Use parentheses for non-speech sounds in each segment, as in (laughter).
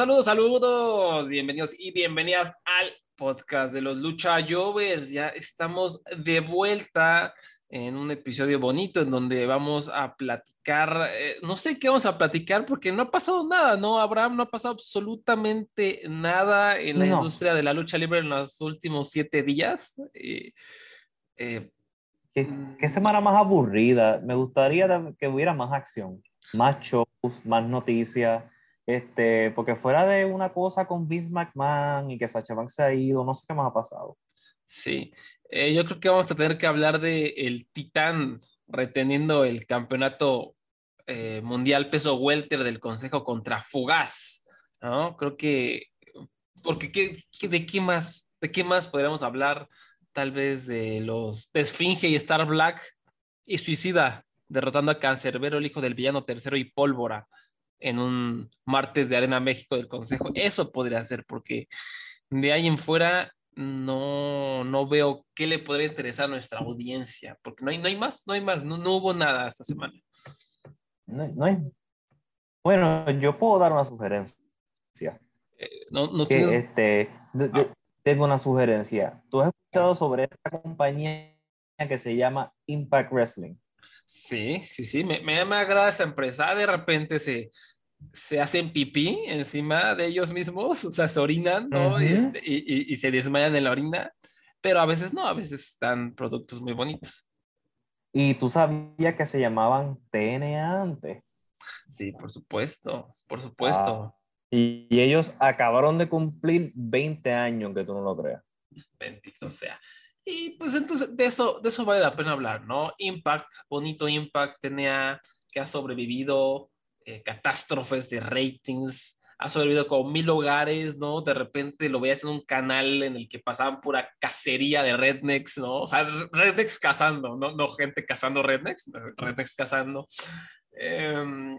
Saludos, saludos. Bienvenidos y bienvenidas al podcast de los Lucha Jovers. Ya estamos de vuelta en un episodio bonito en donde vamos a platicar, eh, no sé qué vamos a platicar porque no ha pasado nada, ¿no? Abraham, no ha pasado absolutamente nada en la industria de la lucha libre en los últimos siete días. Eh, eh, ¿Qué, ¿Qué, semana más aburrida. Me gustaría que hubiera más acción, más shows, más noticias este, porque fuera de una cosa con Vince McMahon y que Sacha se ha ido, no sé qué más ha pasado. Sí, eh, yo creo que vamos a tener que hablar de el Titán reteniendo el campeonato eh, mundial peso welter del Consejo contra Fugaz, ¿no? Creo que, porque ¿qué, de qué más, de qué más podríamos hablar? Tal vez de los de Esfinge y Star Black y Suicida derrotando a Cancerbero, el hijo del villano tercero y Pólvora en un martes de Arena México del Consejo. Eso podría ser, porque de ahí en fuera no, no veo qué le podría interesar a nuestra audiencia, porque no hay, no hay más, no hay más, no, no hubo nada esta semana. No, hay. Bueno, yo puedo dar una sugerencia. Eh, no, no este, yo tengo una sugerencia. ¿Tú has escuchado sobre esta compañía que se llama Impact Wrestling? Sí, sí, sí, me, me, agrada esa empresa. De repente se, se hacen pipí encima de ellos mismos, (laughs) o sea, se orinan, ¿no? Este, y, y, se desmayan en la orina, pero a veces no, a veces están productos muy bonitos. ¿Y tú sabías que se llamaban TNA antes? Sí, por supuesto, por supuesto. Y, y, ellos acabaron de cumplir 20 años, que tú no lo creas. Bendito sea. Y pues entonces de eso, de eso vale la pena hablar, ¿no? Impact, bonito Impact, tenía que ha sobrevivido eh, catástrofes de ratings, ha sobrevivido con mil hogares, ¿no? De repente lo veías en un canal en el que pasaban pura cacería de rednecks, ¿no? O sea, rednecks cazando, ¿no? No gente cazando rednecks, rednecks cazando. Eh,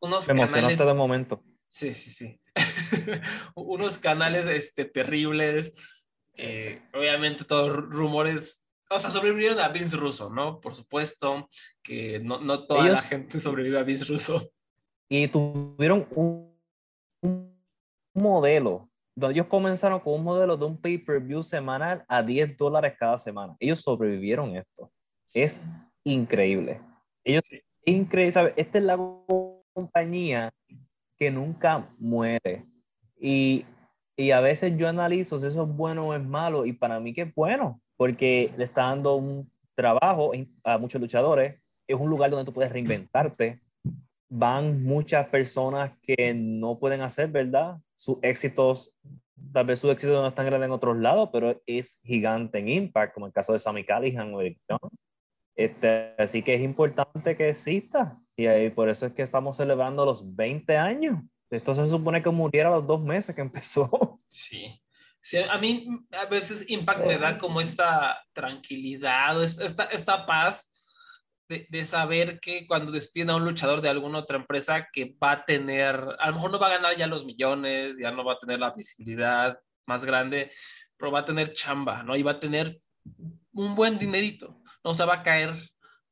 unos canales... de momento. Sí, sí, sí. (laughs) unos canales este, terribles eh, obviamente todos rumores, o sea, sobrevivieron a Vince Russo, ¿no? Por supuesto que no, no toda la gente (laughs) sobrevive a Vince Russo. Y tuvieron un, un modelo, donde ellos comenzaron con un modelo de un pay-per-view semanal a 10 dólares cada semana. Ellos sobrevivieron esto. Es increíble. Ellos, increíble, ¿sabes? Esta es la compañía que nunca muere. Y y a veces yo analizo si eso es bueno o es malo, y para mí que es bueno, porque le está dando un trabajo a muchos luchadores, es un lugar donde tú puedes reinventarte. Van muchas personas que no pueden hacer, ¿verdad? Sus éxitos, tal vez sus éxitos no están grandes en otros lados, pero es gigante en Impact, como el caso de Sammy Callihan o Eric Este, así que es importante que exista. Y ahí, por eso es que estamos celebrando los 20 años. Esto se supone que muriera a los dos meses que empezó. (laughs) Sí. sí a mí a veces Impact me da como esta tranquilidad, esta, esta paz de, de, saber que cuando despiden a un luchador de alguna otra empresa que va a tener, a lo mejor no va a ganar ya los millones, ya no va a tener la visibilidad más grande, pero va a tener chamba, ¿no? Y va a tener un buen dinerito, no se va a caer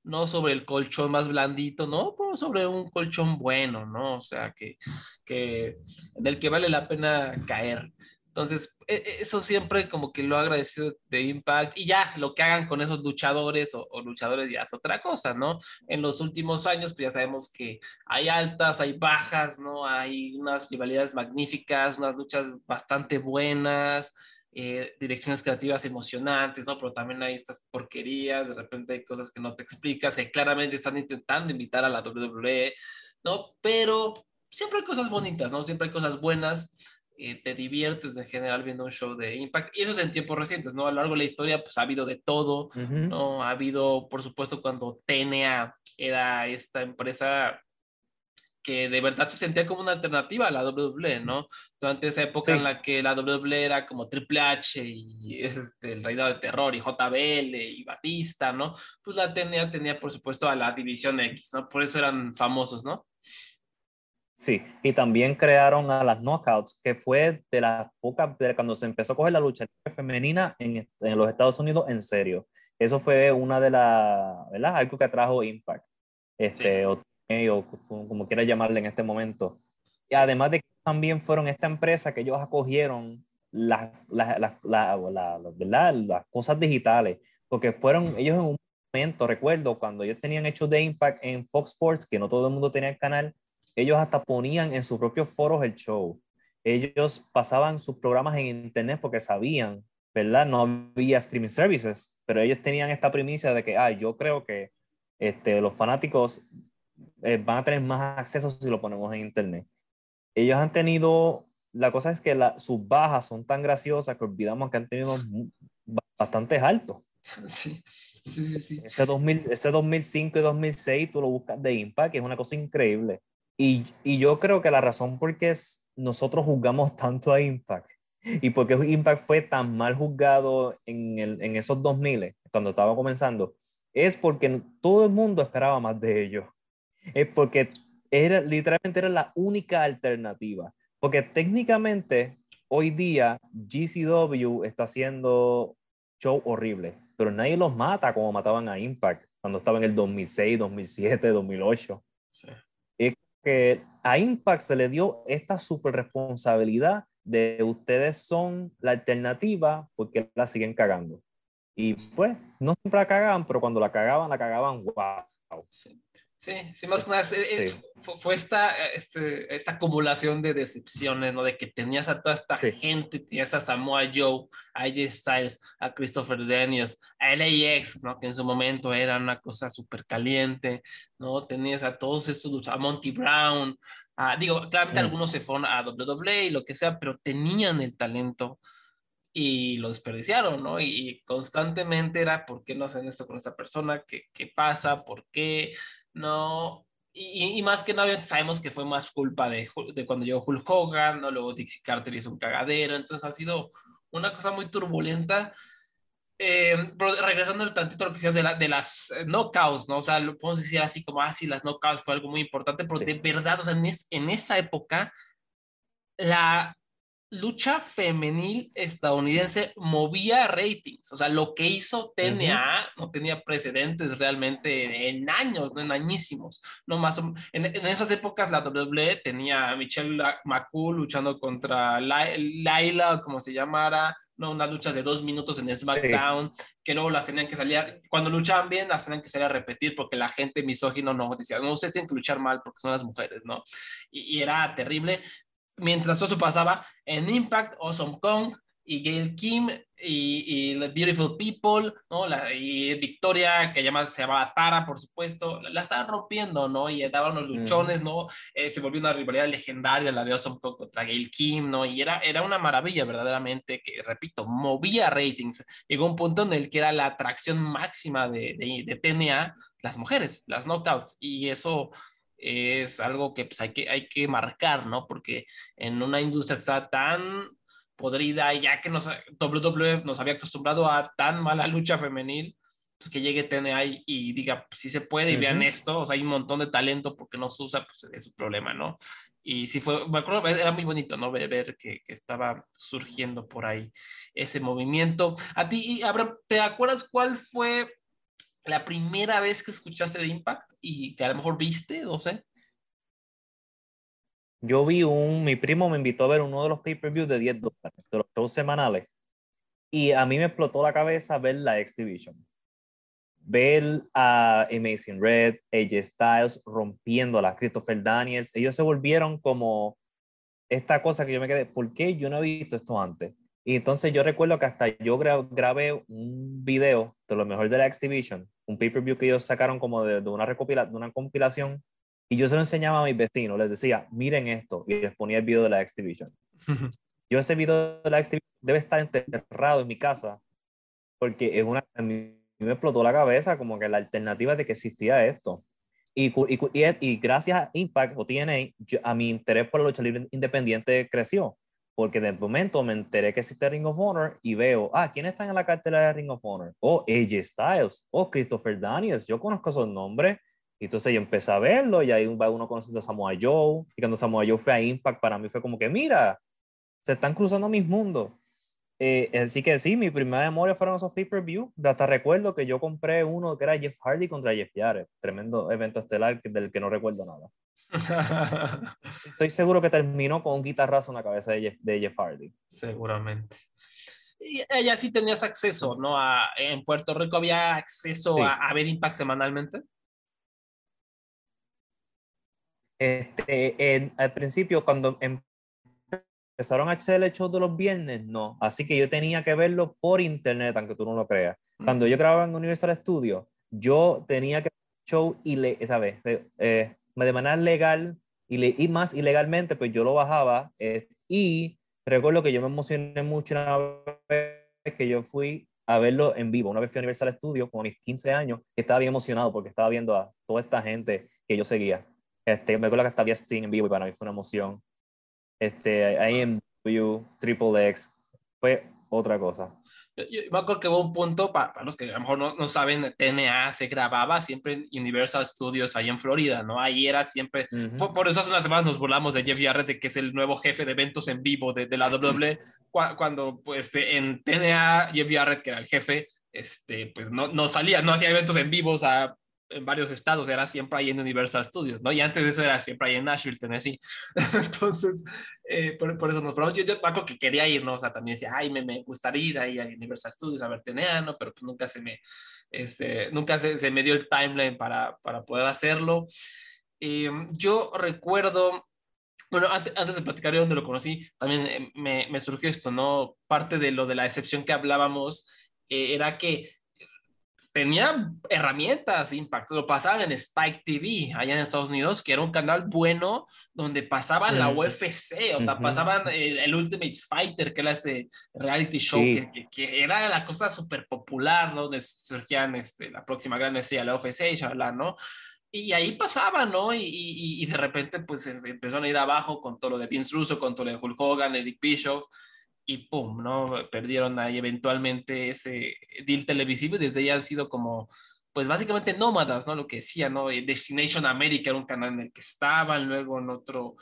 no sobre el colchón más blandito, no, pero sobre un colchón bueno, ¿no? O sea, que, que, del que vale la pena caer. Entonces, e, e, eso siempre como que lo agradecido de Impact y ya lo que hagan con esos luchadores o, luchadores ya es otra cosa, ¿no? En los últimos años, pues ya sabemos que hay altas, hay bajas, ¿no? Hay unas rivalidades magníficas, unas luchas bastante buenas. Eh, direcciones creativas emocionantes, ¿no? Pero también hay estas porquerías, de repente hay cosas que no te explicas, que claramente están intentando invitar a la WWE, ¿no? Pero siempre hay cosas bonitas, ¿no? Siempre hay cosas buenas, eh, te diviertes en general viendo un show de Impact, y eso es en tiempos recientes, ¿no? A lo largo de la historia, pues ha habido de todo, ¿no? Ha habido, por supuesto, cuando TNA era esta empresa que de verdad se sentía como una alternativa a la WWE, ¿no? Durante esa época en la que la WWE era como Triple H y es este, el Reinado de Terror y JBL y Batista, ¿no? Pues la TNA tenía, por supuesto, a la División X, ¿no? Por eso eran famosos, ¿no? Sí, y también crearon a las Knockouts, que fue de las pocas, de cuando se empezó a coger la lucha femenina en, en los Estados Unidos en serio. Eso fue una de las, ¿verdad? Algo que atrajo Impact. Este, o como quieras llamarle en este momento. Y además de que también fueron esta empresa que ellos acogieron las, las, las, las cosas digitales, porque fueron ellos en un momento, recuerdo, cuando ellos tenían hecho de Impact en Fox Sports, que no todo el mundo tenía el canal, ellos hasta ponían en sus propios foros el show. Ellos pasaban sus programas en internet porque sabían, ¿verdad? No había streaming services, pero ellos tenían esta primicia de que, ah, yo creo que este, los fanáticos eh, van a tener más acceso si lo ponemos en internet. Ellos han tenido, la cosa es que la, sus bajas son tan graciosas que olvidamos que han tenido bastante altos. (laughs) Sí, sí, sí. Ese, 2000, ese 2005 y 2006 tú lo buscas de Impact, que es una cosa increíble. Y, y yo creo que la razón por qué nosotros juzgamos tanto a Impact y porque Impact fue tan mal juzgado en, el, en esos 2000, cuando estaba comenzando, es porque todo el mundo esperaba más de ellos es porque era, literalmente era la única alternativa. Porque técnicamente hoy día GCW está haciendo show horrible, pero nadie los mata como mataban a Impact cuando estaba en el 2006, 2007, 2008. Es que a Impact se le dio esta super responsabilidad de ustedes son la alternativa porque la siguen cagando. Y pues, no siempre la cagaban, pero cuando la cagaban, la cagaban, wow. Sí. Sí, sí, más que nada eh, fue, esta, este, esta acumulación de decepciones, ¿no? De que tenías a toda esta gente, tenías a Samoa Joe, a AJ Styles, a Christopher Daniels, a LAX, ¿no? Que en su momento era una cosa súper caliente, ¿no? Tenías a todos estos, a Monty Brown, digo, claramente mm. algunos se fueron a WWE y lo que sea, pero tenían el talento y lo desperdiciaron, ¿no? Y, constantemente era, ¿por qué no hacen esto con esta persona? ¿Qué, qué pasa? ¿Por qué? No, y, más que nada sabemos que fue más culpa de, de cuando llegó Hulk Hogan, ¿no? luego Dixie Carter hizo un cagadero, entonces ha sido una cosa muy turbulenta. Eh, pero regresando al tantito a lo que decías de, la, de las eh, knockouts, ¿no? O sea, lo podemos decir así como, ah, sí, las knockouts fue algo muy importante, pero de verdad, o sea, en, en esa época, la, lucha femenil estadounidense movía ratings. O sea, lo que hizo TNA no tenía precedentes realmente en años, no en añísimos. No más, en, esas épocas la WWE tenía a Michelle McCool luchando contra Laila, como se llamara, ¿no? unas luchas de dos minutos en SmackDown, que luego las tenían que salir, cuando luchaban bien, las tenían que salir a repetir porque la gente misógino no decía, no, ustedes tienen que luchar mal porque son las mujeres, ¿no? Y, y era terrible mientras eso pasaba en Impact, Awesome Kong y Gail Kim y, y The Beautiful People, ¿no? La, y Victoria, que además se llamaba Tara, por supuesto, la, estaban rompiendo, ¿no? Y daban unos luchones, ¿no? Eh, se volvió una rivalidad legendaria la de Awesome Kong contra Gail Kim, ¿no? Y era, era una maravilla, verdaderamente, que, repito, movía ratings. Llegó un punto en el que era la atracción máxima de, de, de TNA, las mujeres, las knockouts, y eso es algo que pues, hay, que hay que marcar, ¿no? Porque en una industria que está tan podrida, ya que nos, WWE nos había acostumbrado a tan mala (laughs) lucha femenil, pues que llegue TNA y, diga, pues sí se puede y vean esto, o sea, hay un montón de talento porque no se usa, pues es su problema, ¿no? Y sí fue, me acuerdo, era muy bonito, ¿no? Ver, ver que, que, estaba surgiendo por ahí ese movimiento. A ti, Abraham, ¿te acuerdas cuál fue la primera vez que escuchaste de Impact y que a lo mejor viste, no sé. Yo vi un, mi primo me invitó a ver uno de los pay-per-views de 10 dólares, te lo shows semanales. Y a mí me explotó la cabeza ver la X Division. Ver a Amazing Red, AJ Styles rompiendo a Christopher Daniels. Ellos se volvieron como esta cosa que yo me quedé, ¿por qué yo no he visto esto antes? Y entonces yo recuerdo que hasta yo grabé un video de lo mejor de la X Division, un pay-per-view que ellos sacaron como de, de una, recopila, de una compilación, y yo se lo enseñaba a mis vecinos, les decía, miren esto, y les ponía el video de la X Division. (laughs) yo ese video de la X Division debe estar enterrado en mi casa, porque es una, a mí me explotó la cabeza como que la alternativa de que existía esto. Y, y, y, gracias a Impact o TNA, a mi interés por la lucha libre independiente creció. Porque de momento me enteré que existe Ring of Honor y veo, ah, ¿quiénes están en la cartera de Ring of Honor? Oh, AJ Styles, oh, Christopher Daniels, yo conozco esos nombres. Y entonces yo empecé a verlo y ahí va uno conociendo a Samoa Joe. Y cuando Samoa Joe fue a Impact, para mí fue como que, mira, se están cruzando mis mundos. Eh, así que sí, mi primera memoria fueron esos pay-per-view. Hasta recuerdo que yo compré uno que era Jeff Hardy contra Jeff Jarrett. Tremendo evento estelar del que no recuerdo nada. (laughs) Estoy seguro que terminó con un guitarrazo en la cabeza de Jeff, de Jeff Hardy. Seguramente. Y ella sí tenías acceso, ¿no? A, en Puerto Rico había acceso a, ver Impact semanalmente. Este, al principio, cuando empezaron a hacer el show de los viernes, no. Así que yo tenía que verlo por internet, aunque tú no lo creas. Mm. Cuando yo grababa en Universal Studios, yo tenía que ver el show y le, ¿sabes? Eh, de manera legal y, le, y más ilegalmente, pues yo lo bajaba. Eh, y recuerdo que yo me emocioné mucho una vez que yo fui a verlo en vivo. Una vez fui a Universal Studios con mis 15 años, que estaba bien emocionado porque estaba viendo a toda esta gente que yo seguía. Este, me acuerdo que estaba Sting en vivo y para mí fue una emoción. Este, IMW, Triple X, fue otra cosa. Yo, me acuerdo que hubo un punto, para, los que a lo mejor no, no, saben, TNA se grababa siempre en Universal Studios ahí en Florida, ¿no? Ahí era siempre, por, eso hace unas semanas nos burlamos de Jeff Jarrett, que es el nuevo jefe de eventos en vivo de, de la WWE, cuando pues en TNA Jeff Jarrett, que era el jefe, este, pues no, no salía, no hacía eventos en vivo, o sea, en varios estados, era siempre ahí en Universal Studios, ¿no? Y antes de eso era siempre ahí en Nashville, Tennessee. (laughs) Entonces, eh, por, por, eso nos probamos. Yo, yo me que quería ir, ¿no? O sea, también decía, ay, me, me gustaría ir ahí a Universal Studios a ver TNA, ¿no? Pero pues nunca se me, este, nunca se, se me dio el timeline para, para poder hacerlo. Eh, yo recuerdo, bueno, antes, antes, de platicar de dónde lo conocí, también eh, me, me, surgió esto, ¿no? Parte de lo de la excepción que hablábamos eh, era que tenía herramientas Impact, lo pasaban en Spike TV allá en Estados Unidos, que era un canal bueno donde pasaban la UFC, o sea, pasaban el, Ultimate Fighter, que era ese reality show que, que, era la cosa súper popular, ¿no? Donde surgían este, la próxima gran estrella la UFC, y ¿no? Y ahí pasaba, ¿no? Y, y, y, de repente, pues empezaron a ir abajo con todo lo de Vince Russo, con todo lo de Hulk Hogan, Dick Bischoff y pum, ¿no? Perdieron ahí eventualmente ese deal televisivo y desde ahí han sido como, pues básicamente nómadas, ¿no? Lo que decía, ¿no? Eh, Destination America era un canal en el que estaban, luego en otro,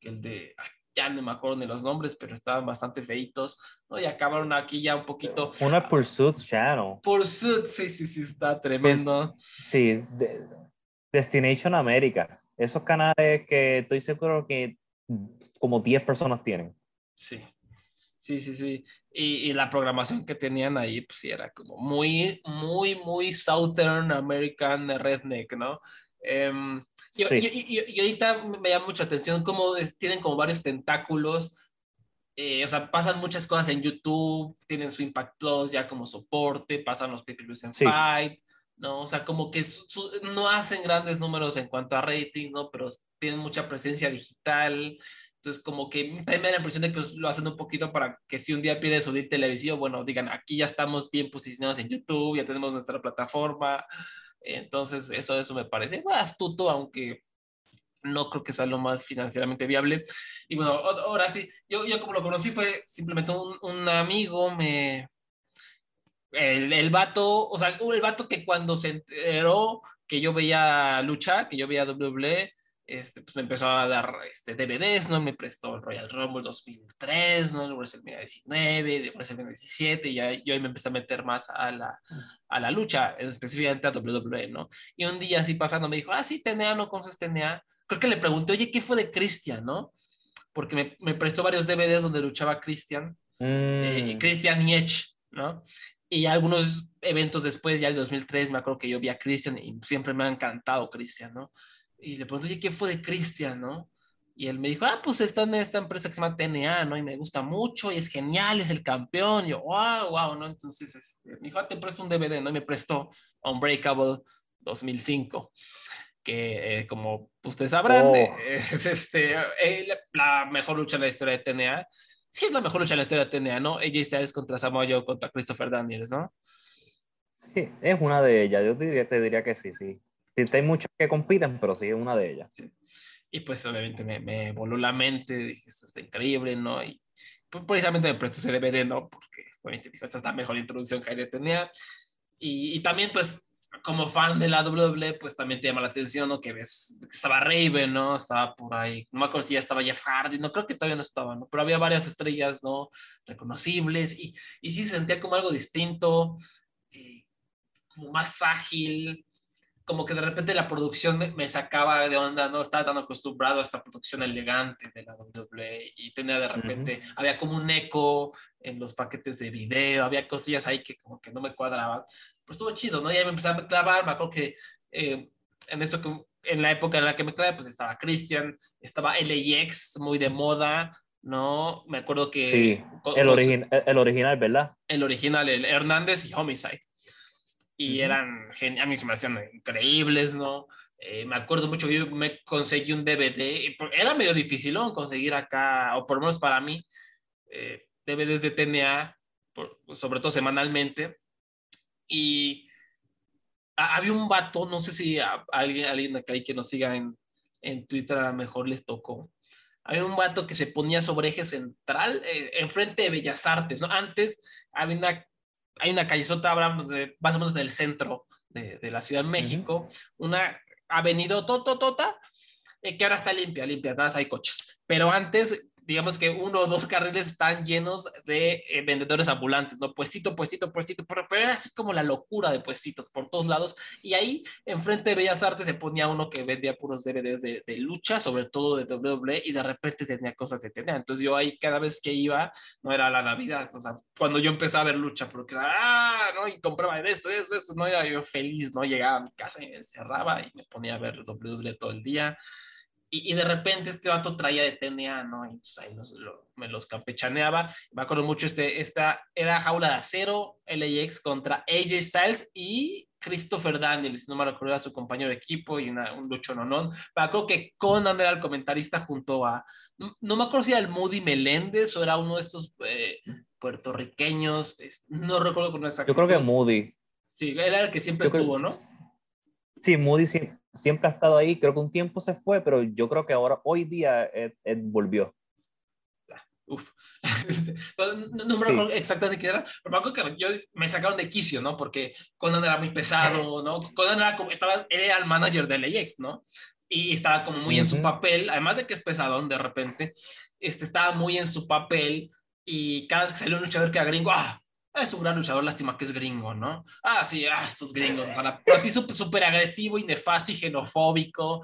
el de, ya no me acuerdo de los nombres, pero estaban bastante feitos, ¿no? Y acabaron aquí ya un poquito. Una Pursuit Channel. Pursuit, sí, sí, sí, está tremendo. Sí, Destination America. Esos canales que estoy seguro que como 10 personas tienen. Sí. Sí, sí, sí. Y, la programación que tenían ahí, pues sí, era como muy, muy, muy Southern American redneck, ¿no? Em, y, y, ahorita me llama mucha atención cómo tienen como varios tentáculos. Eh, o sea, pasan muchas cosas en YouTube, tienen su Impact Plus ya como soporte, pasan los pay en Fight, ¿no? O sea, como que no hacen grandes números en cuanto a ratings, ¿no? Pero tienen mucha presencia digital. Entonces, como que me da la impresión de que lo hacen un poquito para que si un día pierdes su televisivo, bueno, digan, aquí ya estamos bien posicionados en YouTube, ya tenemos nuestra plataforma. Entonces, eso, eso me parece astuto, aunque no creo que sea lo más financieramente viable. Y bueno, ahora sí, yo, yo como lo conocí fue simplemente un, un amigo, me... El, el vato, o sea, el vato que cuando se enteró que yo veía lucha, que yo veía WWE, este, pues me empezó a dar este, DVDs, ¿no? Me prestó el Royal Rumble 2003, ¿no? El WrestleMania 19, el WrestleMania 17, y ya, yo ahí me empecé a meter más a la, a la lucha, específicamente a WWE, ¿no? Y un día así pasando me dijo, ah, sí, TNA, ¿no conoces TNA? Creo que le pregunté, oye, ¿qué fue de Christian, no? Porque me, me prestó varios DVDs donde luchaba Christian, eh, Mm, Christian y Edge, ¿no? Y algunos eventos después, ya el 2003, me acuerdo que yo vi a Christian y siempre me ha encantado Christian, ¿no? Y le pregunté, oye, ¿qué fue de Christian, no? Y él me dijo, ah, pues está en esta empresa que se llama TNA, ¿no? Y me gusta mucho y es genial, es el campeón. Y yo, wow, wow, ¿no? Entonces, este, me dijo, ah, te presto un DVD, ¿no? Y me prestó Unbreakable 2005, que eh, como ustedes sabrán, Oh. eh, (laughs) es este, eh, la- mejor lucha en la historia de TNA. Sí, es la mejor lucha en la historia de TNA, ¿no? AJ Styles contra Samoa Joe contra Christopher Daniels, ¿no? sí, es una de ellas. Yo te diría, te diría que sí, sí. Sí, Hay muchas que compiten, pero sí es una de ellas. Y pues obviamente me, me voló la mente, dije, esto está increíble, ¿no? Y pues, precisamente me prestó ese DVD, ¿no? Porque obviamente dijo, esta es la mejor introducción que hay de TNA. Y, y también pues como fan de la WWE, pues también te llama la atención, ¿no? Que ves, que estaba Raven, ¿no? Estaba por ahí, no me acuerdo si ya estaba Jeff Hardy, no creo que todavía no estaba, ¿no? Pero había varias estrellas, ¿no? Reconocibles y, y sí se sentía como algo distinto, eh, como más ágil, como que de repente la producción me, me sacaba de onda, no estaba tan acostumbrado a esta producción elegante de la WWE y tenía de repente, había como un eco en los paquetes de video, había cosillas ahí que como que no me cuadraban, pero estuvo chido, ¿no? Ya me empecé a clavar, me acuerdo que eh, en esto que en la época en la que me clavé, pues estaba Christian, estaba LAX, muy de moda, ¿no? Me acuerdo que... Sí, el, el- el original, ¿verdad? el original, el Hernández y Homicide. Y Ujú. eran geniales, a mí se me hacían increíbles, ¿no? Eh, me acuerdo mucho que yo me conseguí un DVD, era medio difícil ¿no? conseguir acá, o por lo menos para mí, eh, DVDs de TNA, por- sobre todo semanalmente. Y ha- había un vato, no sé si a, a alguien, alguien acá que nos siga en, en Twitter a lo mejor les tocó. Había un vato que se ponía sobre eje central, eh, enfrente de Bellas Artes, ¿no? Antes había una, hay una callecota, hablamos de, más o menos del centro de, de la Ciudad de México, una avenida tototota, eh, que ahora está limpia, limpia, nada hay coches. Pero antes, digamos que uno o dos carriles están llenos de eh, vendedores ambulantes, ¿no? Puestito, puestito, puestito, pero, pero era así como la locura de puestitos por todos lados. Y ahí, enfrente de Bellas Artes, se ponía uno que vendía puros DVDs de, de lucha, sobre todo de WWE, y de repente tenía cosas de TNA. Entonces yo ahí cada vez que iba, no era la Navidad, o sea, cuando yo empezaba a ver lucha, porque era, ah, ¿no? Y compraba esto, esto, esto, no era yo feliz, ¿no? Llegaba a mi casa y me encerraba y me ponía a ver WWE todo el día. Y, y, de repente este vato traía de TNA, ¿no? Y entonces ahí los, lo, me los campechaneaba. Me acuerdo mucho, este, esta era Jaula de Acero, LAX contra AJ Styles y Christopher Daniels, no me recuerdo, era su compañero de equipo y una, un lucho nonón. Me acuerdo que Conan era el comentarista junto a, no, no, me acuerdo si era el Moody Meléndez o era uno de estos eh, puertorriqueños, no recuerdo con exactitud. Yo creo que Moody. Sí, era el que siempre Yo estuvo, creo, ¿no? Sí, Moody siempre, siempre, ha estado ahí. Creo que un tiempo se fue, pero yo creo que ahora, hoy día, Ed, Ed volvió. Uf. (laughs) no, no, me sí. acuerdo exactamente qué era, pero me acuerdo que yo me sacaron de quicio, ¿no? Porque Conan era muy pesado, (laughs) ¿no? Conan era como, estaba, era el manager de LAX, ¿no? Y estaba como muy uh -huh. en su papel, además de que es pesadón de repente, este, estaba muy en su papel y cada vez que salió un luchador que era gringo, ¡ah! Es un gran luchador, lástima que es gringo, ¿no? Ah, sí, ah, estos gringos, ojalá. Pero así súper agresivo y nefasto y xenofóbico.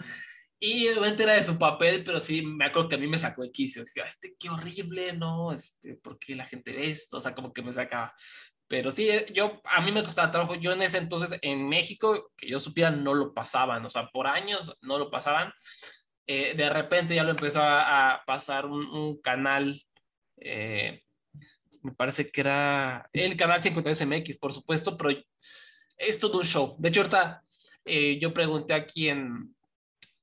Y obviamente era de su papel, pero sí, me acuerdo que a mí me sacó de quicio. Dije, este, qué horrible, ¿no? Este, ¿Por qué la gente ve esto? O sea, como que me sacaba. Pero sí, yo, a mí me costaba trabajo. Yo en ese entonces, en México, que yo supiera, no lo pasaban. O sea, por años no lo pasaban. Eh, de repente ya lo empezó a, a pasar un, un canal, eh, me parece que era el canal 52MX, por supuesto, pero es todo un show. De hecho, ahorita eh, yo pregunté aquí en,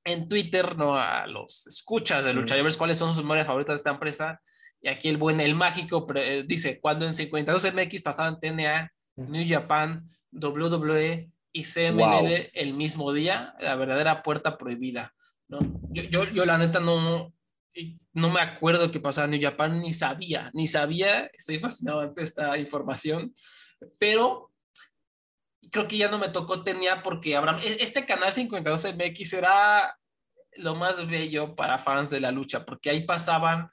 en Twitter, ¿no? A los escuchas de Lucha Libres, cuáles son sus memorias favoritas de esta empresa. Y aquí el buen, el mágico, pre, dice, cuando en 52MX pasaban TNA, New Japan, WWE y CMLL wow. el mismo día, la verdadera puerta prohibida, ¿no? Yo, yo, yo la neta no, no me acuerdo qué pasaba en New Japan, ni sabía, ni sabía, estoy fascinado ante esta información, pero creo que ya no me tocó tenía porque Abraham, este canal 52MX era lo más bello para fans de la lucha, porque ahí pasaban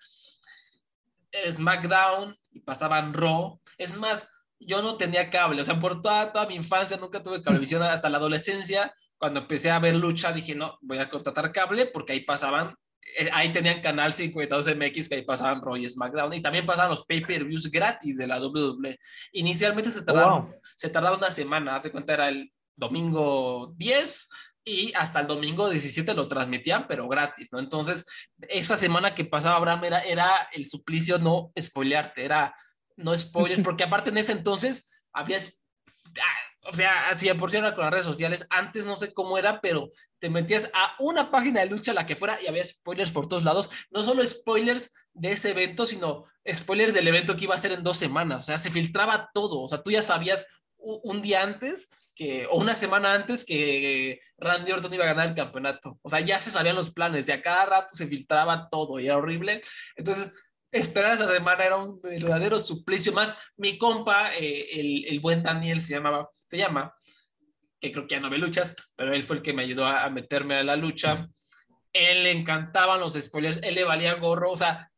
SmackDown y pasaban Raw, es más, yo no tenía cable, o sea, por toda, toda mi infancia nunca tuve cablevisión hasta la adolescencia, cuando empecé a ver lucha dije, no, voy a contratar cable porque ahí pasaban ahí tenían Canal 52 MX que ahí pasaban Raw y SmackDown y también pasaban los pay-per-views gratis de la WWE. Inicialmente se tardaron, Wow. se tardaba una semana, hace cuenta era el domingo 10 y hasta el domingo 17 lo transmitían, pero gratis, ¿no? Entonces, esa semana que pasaba Abraham era, era el suplicio no spoilearte, era no spoilers, (laughs) porque aparte en ese entonces había, ah, o sea, si por si era con las redes sociales, antes no sé cómo era, pero te metías a una página de lucha, la que fuera, y había spoilers por todos lados, no solo spoilers de ese evento, sino spoilers del evento que iba a ser en dos semanas, o sea, se filtraba todo, o sea, tú ya sabías un día antes que, o una semana antes que Randy Orton iba a ganar el campeonato. O sea, ya se sabían los planes y a cada rato se filtraba todo y era horrible. Entonces, esperar esa semana era un verdadero suplicio. Más mi compa, eh, el, el buen Daniel se llamaba, se llama, que creo que ya no ve luchas, pero él fue el que me ayudó a, a meterme a la lucha. Él le encantaban los spoilers, él le valía gorro, o sea,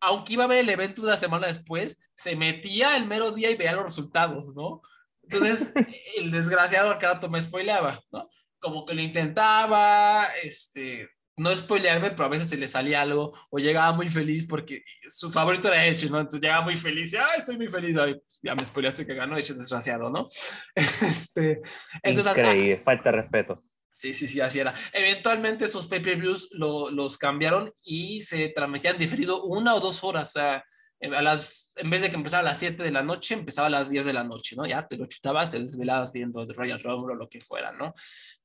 aunque iba a ver el evento una semana después, se metía el mero día y veía los resultados, ¿no? Entonces, (laughs) el desgraciado a cada rato me spoileaba, ¿no? Como que lo intentaba, este, no spoilearme, pero a veces se le salía algo o llegaba muy feliz porque su favorito era Edge, ¿no? Entonces llegaba muy feliz y, ay, estoy muy feliz, ay, ya me spoileaste que ganó Edge, desgraciado, ¿no? (laughs) Este, entonces, hasta- Increíble, falta de respeto. Sí, sí, sí, así era. Eventualmente esos pay-per-views lo- los cambiaron y se transmitían diferido una o dos horas. O sea, a las, en vez de que empezara a las 7 de la noche, empezaba a las 10 de la noche, ¿no? Ya te lo chutabas, te desvelabas viendo Royal Rumble o lo que fuera, ¿no?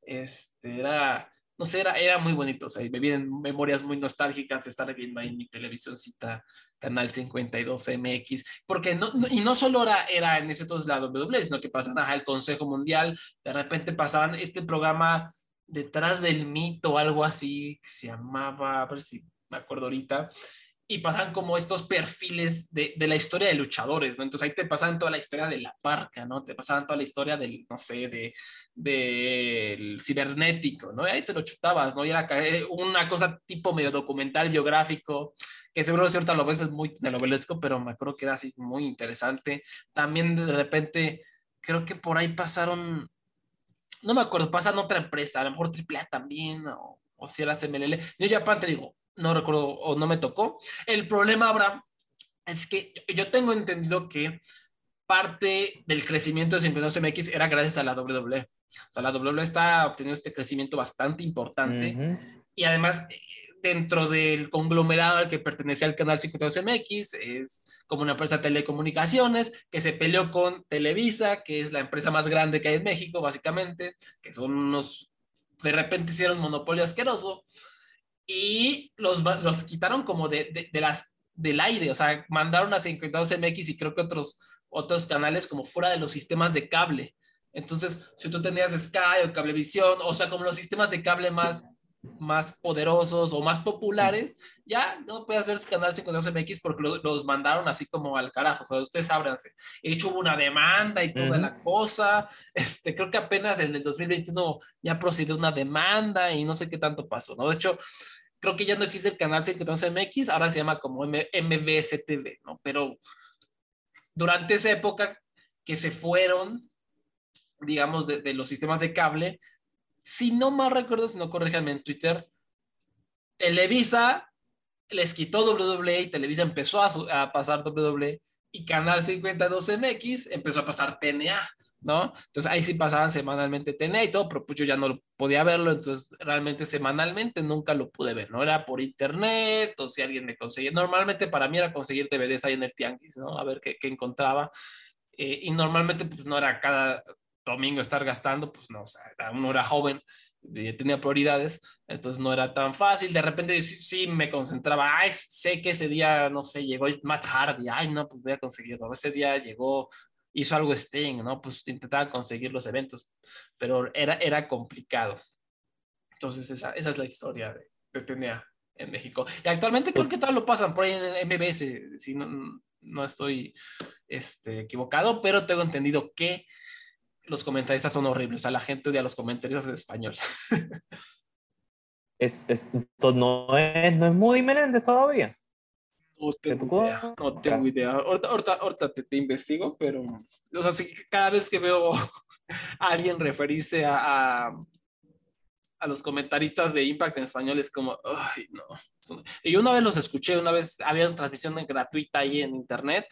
Este, era, no sé, era, era muy bonito. O sea, y me vienen memorias muy nostálgicas de estar viendo ahí mi televisioncita, Canal 52 MX, porque no, y no solo era, era en ese entonces la WWE, sino que pasaban el Consejo Mundial, de repente pasaban este programa detrás del mito algo así que se llamaba, a ver si me acuerdo ahorita, y pasan como estos perfiles de, de la historia de luchadores, ¿no? Entonces ahí te pasaban toda la historia de la parca, ¿no? Te pasaban toda la historia del, no sé, de, del cibernético, ¿no? Y ahí te lo chutabas, ¿no? Y era eh, una cosa tipo medio documental, biográfico, que seguro ahorita lo ves es muy telenovelesco, pero me acuerdo que era así muy interesante. También de repente, creo que por ahí pasaron no me acuerdo, pasan otra empresa, a lo mejor AAA también, o, o si era CMLL. Yo Japan te digo, no recuerdo o no me tocó. El problema, Abraham, es que yo tengo entendido que parte del crecimiento de 52 MX era gracias a la WWE. O sea, la WWE está obteniendo este crecimiento bastante importante y además dentro del conglomerado al que pertenecía el canal 52 MX es como una empresa de telecomunicaciones que se peleó con Televisa, que es la empresa más grande que hay en México, básicamente, que son unos, de repente hicieron monopolio asqueroso y los, los quitaron como de, de, de las del aire, o sea, mandaron a 52 MX y creo que otros, otros canales como fuera de los sistemas de cable. Entonces, si tú tenías Sky o Cablevisión, o sea, como los sistemas de cable más, más poderosos o más populares, ya no puedes ver su canal 52 MX porque lo- los mandaron así como al carajo. O sea, ustedes ábranse. De hecho, hubo una demanda y toda Ujú. la cosa. Este, creo que apenas en el 2021 ya procedió una demanda y no sé qué tanto pasó, ¿no? De hecho, creo que ya no existe el canal 52 MX, ahora se llama como MBS TV, ¿no? Pero durante esa época que se fueron, digamos, de, de los sistemas de cable, si no mal recuerdo, si no corríjanme en Twitter, Televisa les quitó WWE y Televisa empezó a, a pasar WWE y Canal 52 MX empezó a pasar TNA, ¿no? Entonces ahí sí pasaban semanalmente TNA y todo, pero pues yo ya no podía verlo, entonces realmente semanalmente nunca lo pude ver, ¿no? Era por internet o si alguien me conseguía. Normalmente para mí era conseguir DVDs ahí en el Tianguis, ¿no? A ver qué, encontraba. Eh, y normalmente pues no era cada domingo estar gastando, pues no, o sea, era- uno era joven, tenía prioridades, entonces no era tan fácil. De repente sí, sí me concentraba, ay, sé que ese día, no sé, llegó Matt Hardy, ay, no, pues voy a conseguirlo. Ese día llegó, hizo algo Sting, ¿no? Pues intentaba conseguir los eventos, pero era, era complicado. Entonces esa, esa es la historia de, de TNA en México. Y actualmente creo que todo lo pasan por ahí en MBS, si no, no estoy este, equivocado, pero tengo entendido que los comentaristas son horribles. O sea, la gente odia a los comentaristas en español. (laughs) Es, es, no, es, no es Moody Meléndez todavía. No ¿Te tengo tocó? idea. No tengo idea. Ahorita, ahorita, ahorita te, te investigo, pero o sea, sí, cada vez que veo (laughs) a alguien referirse a, a, a los comentaristas de Impact en español es como, ay, no. Y una vez los escuché, una vez había una transmisión gratuita ahí en internet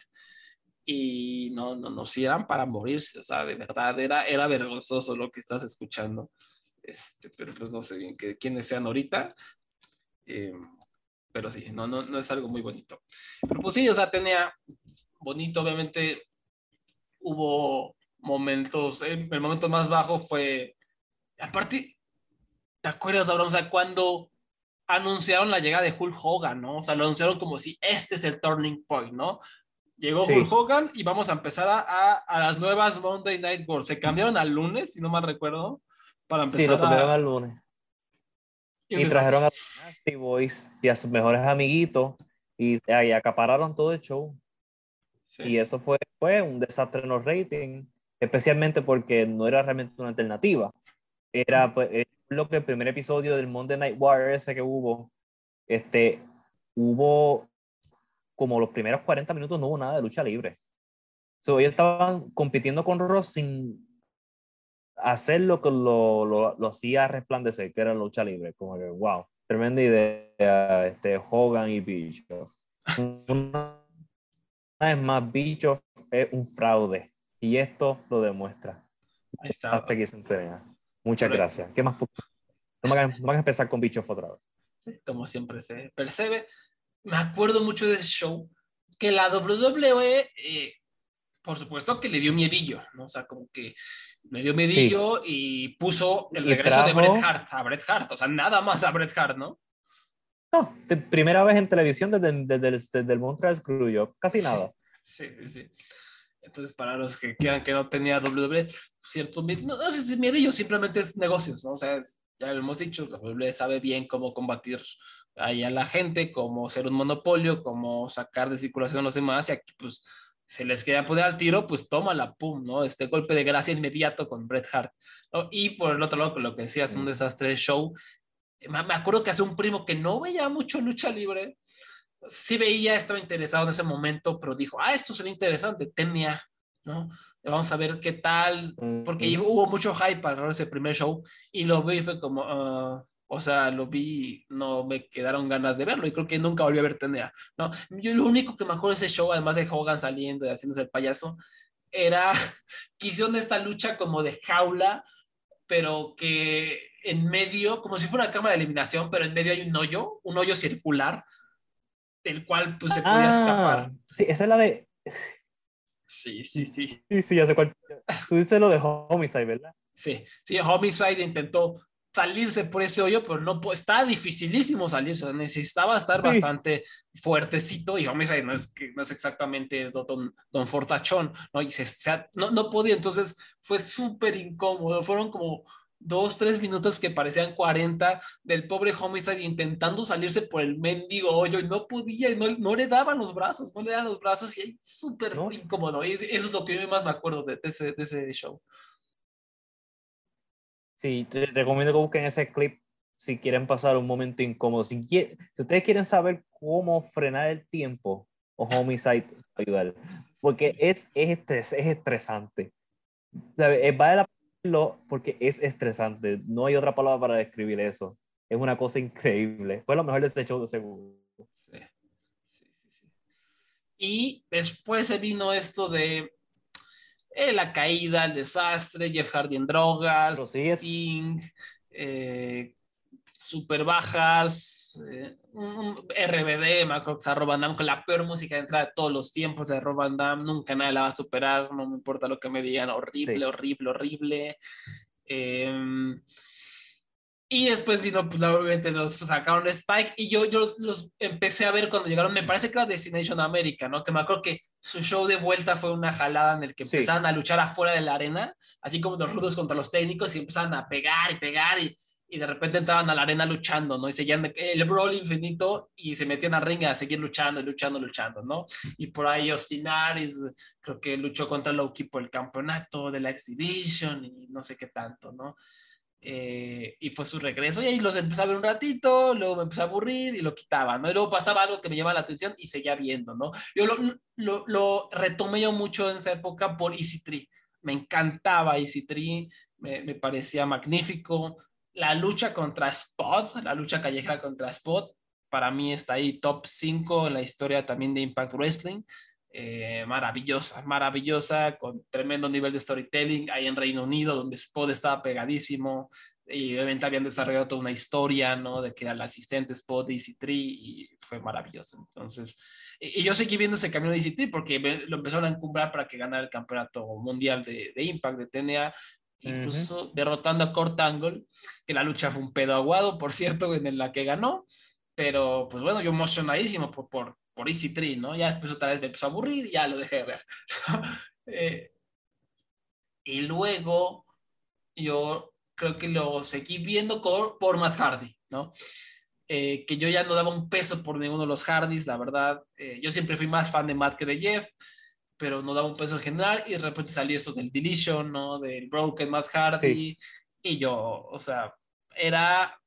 y no, no, no, si eran para morirse, o sea, de verdad, era, era vergonzoso lo que estás escuchando. Este, pero pues no sé bien que, quiénes sean ahorita. Eh, pero sí, no, no, no es algo muy bonito. Pero pues sí, o sea, tenía bonito, obviamente hubo momentos, eh, el momento más bajo fue, aparte, ¿te acuerdas, Abraham? O sea, cuando anunciaron la llegada de Hulk Hogan, ¿no? O sea, lo anunciaron como si este es el turning point, ¿no? Llegó Hulk Hogan y vamos a empezar a, a, las nuevas Monday Night Wars. Se cambiaron al lunes, si no mal recuerdo, para empezar Sí, lo cambiaron al lunes. Y, trajeron a los Nasty Boys y a sus mejores amiguitos y, y acapararon todo el show. Y eso fue, fue un desastre en los ratings, especialmente porque no era realmente una alternativa. Era pues, lo que el primer episodio del Monday Night War ese que hubo, este, hubo como los primeros 40 minutos no hubo nada de lucha libre. So, ellos estaban compitiendo con Ross sin hacer lo que lo, lo, lo hacía resplandecer, que era lucha libre. Como que, wow, tremenda idea, este, Hogan y Bischoff. Una vez más, Bischoff es un fraude y esto lo demuestra. Hasta aquí se entrega. Muchas gracias. ¿Qué más? No van a empezar con Bischoff otra vez. Sí, como siempre se percibe. Me acuerdo mucho de ese show que la WWE, eh, por supuesto que le dio miedillo, ¿no? O sea, como que le dio miedillo y puso el regreso de Bret Hart a Bret Hart, o sea, nada más a Bret Hart, ¿no? No, primera vez en televisión desde, desde, desde, el Montreal Screwjob, casi nada. Sí, sí, sí. Entonces, para los que quieran que no tenía WWE, cierto, no, no si miedillo, simplemente es negocios, ¿no? O sea, ya lo hemos dicho, la WWE sabe bien cómo combatir ahí a la gente, cómo ser un monopolio, cómo sacar de circulación a los demás, y aquí pues se les queda poner al tiro, pues toma la pum, ¿no? Este golpe de gracia inmediato con Bret Hart, ¿no? Y por el otro lado, lo que decías, un desastre de show. Me acuerdo que hace un primo que no veía mucho lucha libre, sí veía, estaba interesado en ese momento, pero dijo, ah, esto sería interesante, tenía, ¿no? Vamos a ver qué tal, porque hubo mucho hype para ese primer show y lo vi y fue como, uh, o sea, lo vi, no me quedaron ganas de verlo y creo que nunca volví a ver TNA, ¿no? Yo lo único que me acuerdo de ese show, además de Hogan saliendo y haciéndose el payaso, era (laughs) que hicieron esta lucha como de jaula, pero que en medio, como si fuera una cámara de eliminación, pero en medio hay un hoyo, un hoyo circular, del cual pues se podía ah, escapar. Sí, esa es la de... Sí, sí, sí. Sí, sí, ya sé cuál. Tú dices lo de Homicide, ¿verdad? Sí, sí, Homicide intentó salirse por ese hoyo, pero no está dificilísimo salirse, necesitaba estar bastante fuertecito y Homicide no es, no es exactamente don, don Fortachón, ¿no? Y se, no, no podía, entonces fue súper incómodo, fueron como dos, tres minutos que parecían 40 del pobre Homicide intentando salirse por el mendigo hoyo y no podía, y no, no le daban los brazos, no le daban los brazos y ahí súper incómodo, y eso es lo que yo más me acuerdo de, ese, de ese show. Sí, te recomiendo que busquen ese clip si quieren pasar un momento incómodo. Si, si ustedes quieren saber cómo frenar el tiempo, o Homicide ayudar. Porque es, es, es estresante. Vale la porque es estresante. No hay otra palabra para describir eso. Es una cosa increíble. Fue lo mejor de este show seguro. Sí. Sí, sí, sí. Y después se vino esto de eh, la caída, el desastre, Jeff Hardy en drogas, Sting, eh, super bajas, eh, RBD, Macrox a Van con la peor música de entrada de todos los tiempos de Rob Van Damme, nunca nadie la va a superar, no me importa lo que me digan, horrible, horrible, horrible. Y después vino, pues obviamente los sacaron Spike y yo, yo los, empecé a ver cuando llegaron, me parece que era Destination America, ¿no? Que me acuerdo que su show de vuelta fue una jalada en el que empezaban a luchar afuera de la arena, así como los rudos contra los técnicos y empezaban a pegar y pegar y, y de repente entraban a la arena luchando, ¿no? Y seguían el brawl infinito y se metían a ring a seguir luchando, luchando, luchando, ¿no? Y por ahí Austin Aries, creo que luchó contra Loki por el campeonato de la Exhibition y no sé qué tanto, ¿no? Eh, y fue su regreso y ahí los empecé a ver un ratito, luego me empecé a aburrir y lo quitaba, ¿no? Y luego pasaba algo que me llamaba la atención y seguía viendo, ¿no? Yo lo, lo, lo retomé yo mucho en esa época por Easy Tree. Me encantaba Easy Tree, me, me parecía magnífico. la lucha contra Spot, la lucha callejera contra Spot, para mí está ahí top 5 en la historia también de Impact Wrestling. Eh, maravillosa, maravillosa, con tremendo nivel de storytelling ahí en Reino Unido, donde Spot estaba pegadísimo y obviamente habían desarrollado toda una historia, ¿no? De que era el asistente Spot de EC3 y fue maravilloso. Entonces, y, yo seguí viendo ese camino de EC3 porque lo empezaron a encumbrar para que ganara el campeonato mundial de, de Impact, de TNA, incluso derrotando a Kurt Angle, que la lucha fue un pedo aguado, por cierto, en la que ganó, pero pues bueno, yo emocionadísimo por, por, por Easy Tree, ¿no? Ya después otra vez me empezó a aburrir y ya lo dejé de ver. (laughs) Eh, y luego yo creo que lo seguí viendo por, por Matt Hardy, ¿no? Eh, que yo ya no daba un peso por ninguno de los Hardys, la verdad. Eh, yo siempre fui más fan de Matt que de Jeff pero no daba un peso en general y de repente salió eso del Deletion, ¿no? Del Broken Matt Hardy y yo, o sea, era,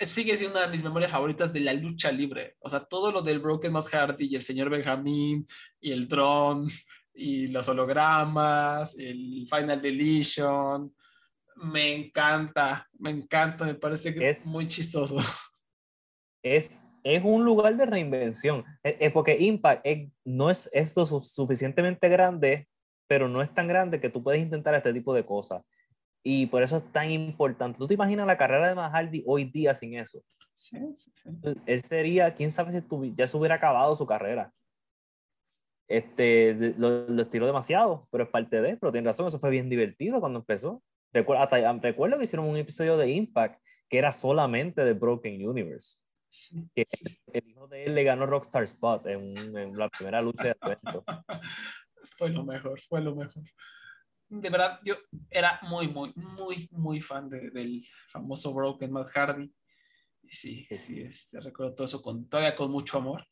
sigue siendo una de mis memorias favoritas de la lucha libre, o sea, todo lo del Broken Matt Hardy y el señor Benjamín y el drone (laughs) y los hologramas, el Final Deletion, me encanta, me encanta, me parece que es muy chistoso. (laughs) Es es un lugar de reinvención. Es, porque Impact no es esto suficientemente grande, pero no es tan grande que tú puedes intentar este tipo de cosas. Y por eso es tan importante. ¿Tú te imaginas la carrera de Mahardy hoy día sin eso? Sí, sí, sí. Él sería, quién sabe si ya se hubiera acabado su carrera. Este, lo, lo estiró demasiado, pero es parte de, pero tiene razón, eso fue bien divertido cuando empezó. Recuerdo, recuerdo que hicieron un episodio de Impact que era solamente de Broken Universe que el hijo de él le ganó Rockstar Spot en, la primera lucha de evento. (laughs) fue lo mejor, fue lo mejor. De verdad, yo era muy, muy, muy, muy fan del famoso Broken Matt Hardy. Y sí, sí, este, recuerdo todo eso con, todavía con mucho amor.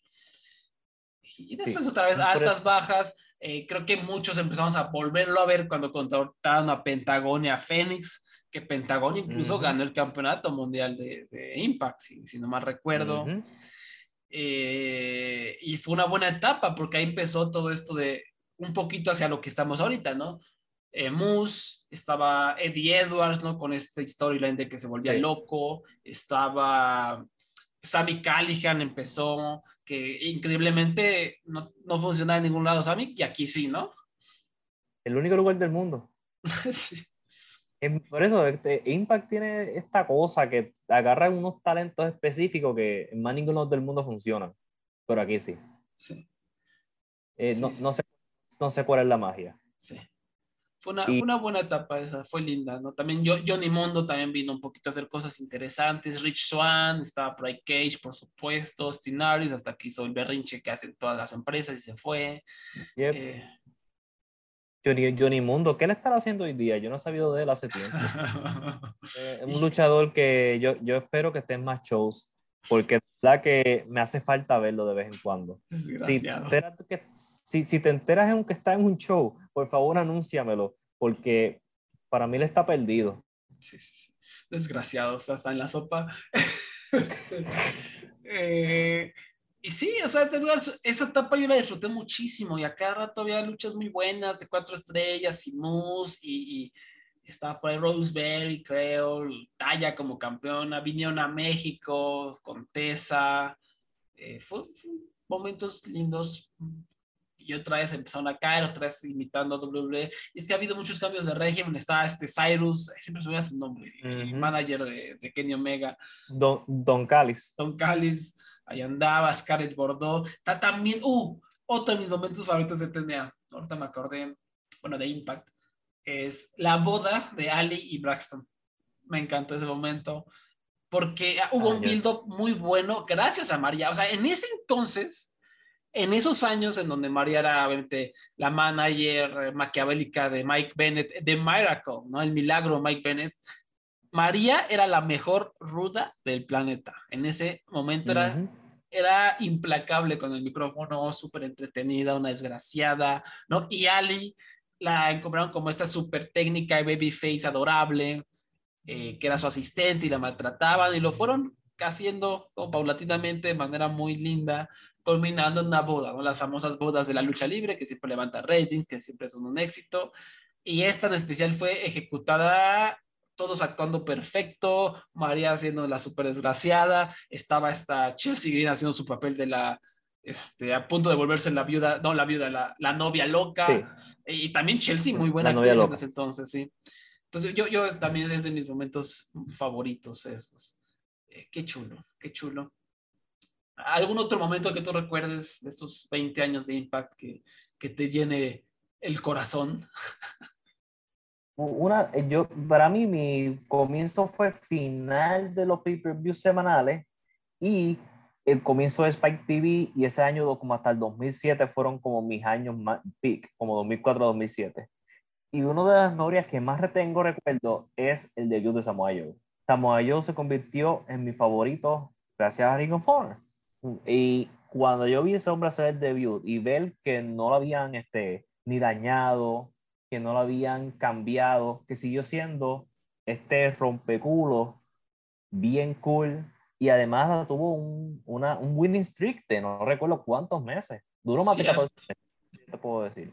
Y después otra vez altas, bajas. Eh, creo que muchos empezamos a volverlo a ver cuando contrataron a Pentagon y a Fénix que Pentagón incluso ganó el campeonato mundial de, Impact, si, no mal recuerdo. Eh, y fue una buena etapa porque ahí empezó todo esto de un poquito hacia lo que estamos ahorita, ¿no? Eh, Moose, estaba Eddie Edwards, ¿no? Con este storyline de que se volvía loco, estaba Sammy Callihan empezó, que increíblemente no, no funcionaba en ningún lado Sammy, y aquí sí, ¿no? El único lugar del mundo. (laughs) sí. Por eso, este, Impact tiene esta cosa que agarra unos talentos específicos que en más ninguno del mundo funcionan, pero aquí sí. Eh, sí. no, no, sé, no sé cuál es la magia. Sí. Fue una, fue una, buena etapa esa, fue linda, ¿no? También yo, Johnny Mondo también vino un poquito a hacer cosas interesantes, Rich Swan, estaba Pride Cage, por supuesto, Stinaris, hasta que hizo el berrinche que hacen todas las empresas y se fue. Eh, Johnny, Mundo, ¿qué le estará haciendo hoy día? Yo no he sabido de él hace tiempo. (laughs) Eh, un luchador que yo, yo espero que esté en más shows, porque la que me hace falta verlo de vez en cuando. Si te, enteras que, si, si te enteras en que está en un show, por favor anúnciamelo, porque para mí le está perdido. Sí, sí, sí. Desgraciado, está en la sopa. (laughs) eh, y sí, o sea, esa etapa yo la disfruté muchísimo y a cada rato había luchas muy buenas de cuatro estrellas y Moose y, estaba por ahí Roseberry, creo, Talla como campeona, vinieron a México con Tessa, eh, fue, momentos lindos y otra vez empezaron a caer, otra vez imitando a WWE. Y es que ha habido muchos cambios de régimen. Está este Cyrus, siempre se me su nombre, el manager de, de, Kenny Omega. Don, Don Callis. Don Callis ahí andaba, Scarlett Bordeaux, está también, uh, otro de mis momentos favoritos de TNA, ahorita me acordé, bueno, de Impact, es la boda de Ali y Braxton. Me encantó ese momento, porque hubo un build-up muy bueno gracias a María. O sea, en ese entonces, en esos años en donde María era obviamente la manager maquiavélica de Mike Bennett, de Miracle, ¿no? El milagro Mike Bennett, María era la mejor ruda del planeta. En ese momento era, era implacable con el micrófono, súper entretenida, una desgraciada, ¿no? Y Ali la encontraron como esta súper técnica y babyface adorable, eh, que era su asistente y la maltrataban y lo fueron haciendo paulatinamente de manera muy linda, culminando en una boda, ¿no? Las famosas bodas de la lucha libre que siempre levantan ratings, que siempre son un éxito. Y esta en especial fue ejecutada todos actuando perfecto, María haciendo la super desgraciada, estaba esta Chelsea Green haciendo su papel de la, este, a punto de volverse la viuda, no la viuda, la, la novia loca, y también Chelsea muy buena actriz desde entonces, sí. Entonces yo, yo también es de mis momentos favoritos esos. Eh, qué chulo, qué chulo. ¿Algún otro momento que tú recuerdes de esos 20 años de Impact que, que te llene el corazón? (laughs) Una, yo, para mí, mi comienzo fue final de los pay-per-views semanales y el comienzo de Spike TV y ese año como hasta el 2007 fueron como mis años más peak, como 2004-2007. Y una de las memorias que más retengo, recuerdo, es el debut de Samoa Joe. Samoa Joe se convirtió en mi favorito gracias a Ring of Honor. Y cuando yo vi ese hombre hacer el debut y ver que no lo habían este, ni dañado, que no lo habían cambiado, que siguió siendo este rompeculo bien cool y además tuvo un, una, un winning streak de no recuerdo cuántos meses. Duró más de 14 meses, te puedo decir.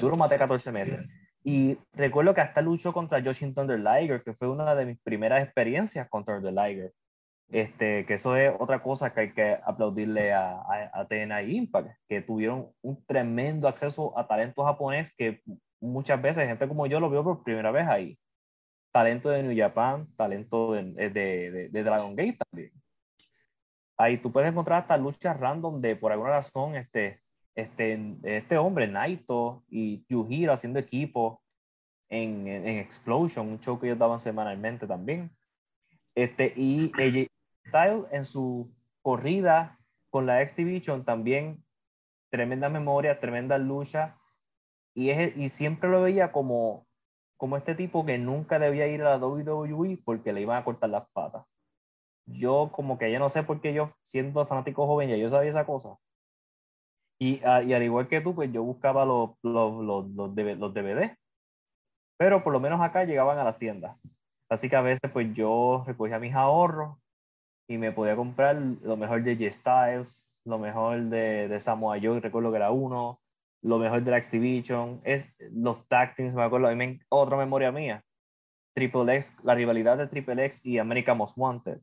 Duró más de 14 meses. Y recuerdo que hasta luchó contra Josh Thunder Liger, que fue una de mis primeras experiencias contra The Liger. Este, que eso es otra cosa que hay que aplaudirle a, a, a TNA Impact, que tuvieron un tremendo acceso a talento japonés que muchas veces gente como yo lo veo por primera vez ahí. Talento de New Japan, talento de, de, de, Dragon Gate también. Ahí tú puedes encontrar hasta luchas random de por alguna razón este, este, este hombre, Naito y Yujiro haciendo equipo en, en, Explosion, un show que ellos daban semanalmente también. Este, y Style en su corrida con la X Division también tremenda memoria, tremenda lucha y, es, y siempre lo veía como, como este tipo que nunca debía ir a la WWE porque le iban a cortar las patas. Yo como que ya no sé por qué yo siendo fanático joven ya yo sabía esa cosa. Y, ah, y al igual que tú, pues yo buscaba los, los, los, los, DVD. Pero por lo menos acá llegaban a las tiendas. Así que a veces pues yo recogía mis ahorros y me podía comprar lo mejor de J Styles, lo mejor de, de Samoa Joe, recuerdo que era uno, lo mejor de la X-Division, es los tag teams, me acuerdo, otra memoria mía, Triple X, la rivalidad de Triple X y America Most Wanted.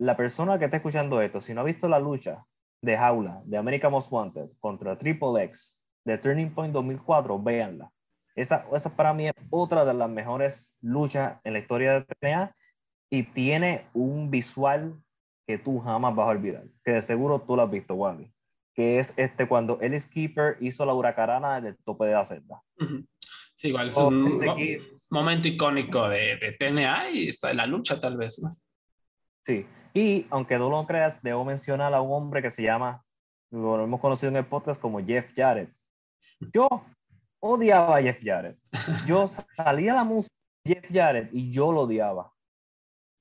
La persona que está escuchando esto, si no ha visto la lucha de jaula de America Most Wanted contra Triple X de Turning Point 2004, véanla. Esa, esa para mí es otra de las mejores luchas en la historia de TNA y tiene un visual que tú jamás vas a olvidar, que de seguro tú lo has visto, Wally que es este cuando el Skipper hizo la huracarana en el tope de la celda. Sí, igual es un momento icónico de, de, TNA y está en la lucha tal vez, ¿no? Sí, y aunque no lo creas, debo mencionar a un hombre que se llama, lo hemos conocido en el podcast como Jeff Jarrett. Yo odiaba a Jeff Jarrett. Yo (laughs) salía la música de Jeff Jarrett y yo lo odiaba.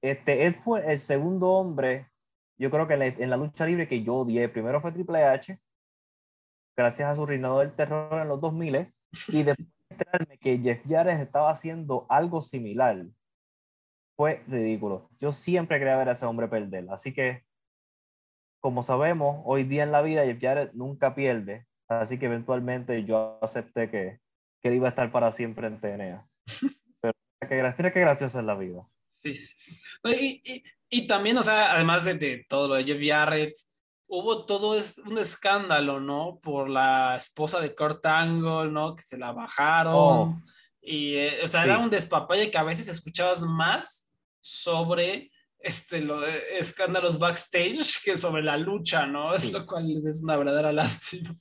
Este, él fue el segundo hombre yo creo que en la, lucha libre que yo odié, primero fue Triple H, gracias a su reinado del terror en los 2000, y después de que Jeff Jarrett estaba haciendo algo similar, fue ridículo. Yo siempre quería ver a ese hombre perder, así que, como sabemos, hoy día en la vida Jeff Jarrett nunca pierde, así que eventualmente yo acepté que, que él iba a estar para siempre en TNA. (laughs) Pero que, que graciosa es la vida. Sí, sí, sí. Y también, o sea, además de, todo lo de Jeff Jarrett, hubo todo un escándalo, ¿no? Por la esposa de Kurt Angle, ¿no? Que se la bajaron. Oh. Y, eh, o sea, era un despapalle que a veces escuchabas más sobre este, lo, escándalos backstage que sobre la lucha, ¿no? Es lo cual es una verdadera lástima.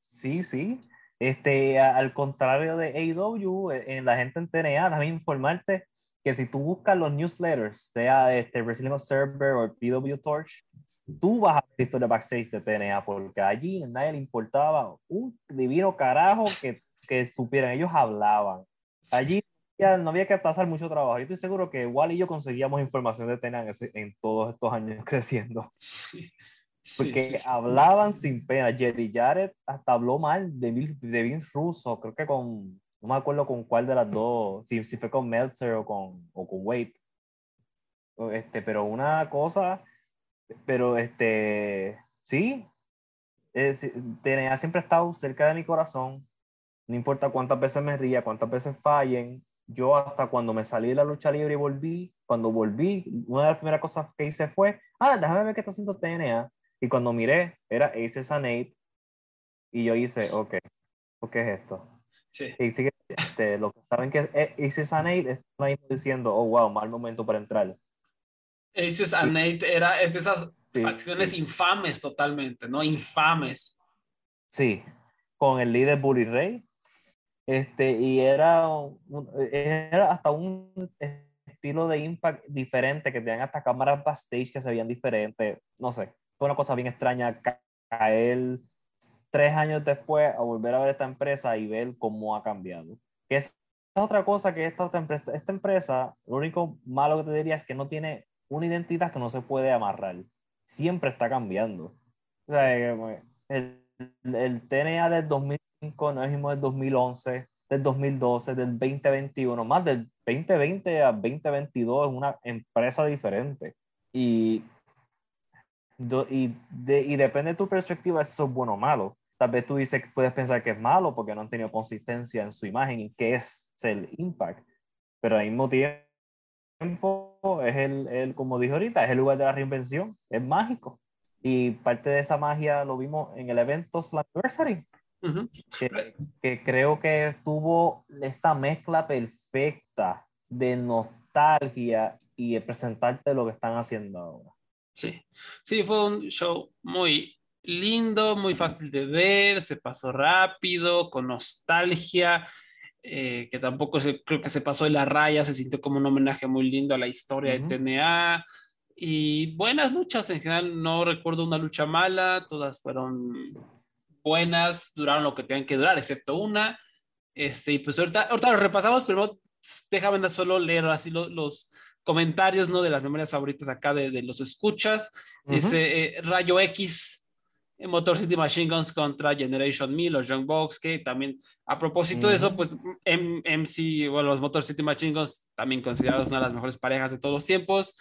Sí, sí. Este, al contrario de AEW, eh, en la gente en TNA, también informarte que si tú buscas los newsletters, sea este Wrestling Observer o PW Torch, tú vas a ver historia backstage de TNA, porque allí a nadie le importaba un divino carajo que, que supieran, ellos hablaban. Allí ya no había que pasar mucho trabajo. Yo estoy seguro que igual y yo conseguíamos información de TNA en, todos estos años (laughs) creciendo. Porque hablaban sin pena. Jerry Jarrett hasta habló mal de, de Vince Russo, creo que con no me acuerdo con cuál de las dos, si, si fue con Meltzer o con, o con Wade. Este, pero una cosa, pero este, sí, es, siempre ha estado cerca de mi corazón. No importa cuántas veces me ría, cuántas veces fallen, yo hasta cuando me salí de la lucha libre y volví, cuando volví, una de las primeras cosas que hice fue, ah, déjame ver qué está haciendo TNA. Y cuando miré, era Aces and Eight. Y yo hice, ok, ¿qué es esto? Sí. Y sí que este, lo que saben que es Aces and Eight, están ahí diciendo, oh, wow, mal momento para entrar. Aces and Eight era es de esas Sí, facciones sí. infames totalmente, ¿no? Infames. Sí, con el líder Bully Ray. Este, y era, un- era hasta un estilo de impact diferente, que tenían hasta cámaras backstage que se veían diferentes. No sé, fue una cosa bien extraña ca- caer tres años después a volver a ver esta empresa y ver cómo ha cambiado. Que es otra cosa que esta, empresa, esta empresa, lo único malo que te diría es que no tiene una identidad que no se puede amarrar. Siempre está cambiando. O sea, que, el, el TNA del 2005 no es el mismo del 2011, del 2012, del 2021, más del 2020 a 2022 es una empresa diferente. Y, y, de- y depende de tu perspectiva si eso es bueno o malo. Tal vez tú dices, puedes pensar que es malo porque no han tenido consistencia en su imagen y que es el impact. Pero al mismo tiempo es el, el, como dije ahorita, es el lugar de la reinvención, es mágico. Y parte de esa magia lo vimos en el evento Slammiversary, Que, que creo que tuvo esta mezcla perfecta de nostalgia y de presentarte lo que están haciendo ahora. Sí, sí, fue un show muy lindo, muy fácil de ver, se pasó rápido, con nostalgia, eh, que tampoco se, creo que se pasó de la raya, se sintió como un homenaje muy lindo a la historia Ujú. de TNA. Y buenas luchas en general, no recuerdo una lucha mala, todas fueron buenas, duraron lo que tenían que durar, excepto una. Este, y pues ahorita, ahorita lo repasamos, pero déjame solo leer así lo- los comentarios, ¿no? De las memorias favoritas acá de, de los escuchas. Ujú. Dice eh, Rayo X, Motor City Machine Guns contra Generation Me, los Young Bucks, que también, a propósito de eso, pues M- MC, bueno, los Motor City Machine Guns, también considerados una de las mejores parejas de todos los tiempos.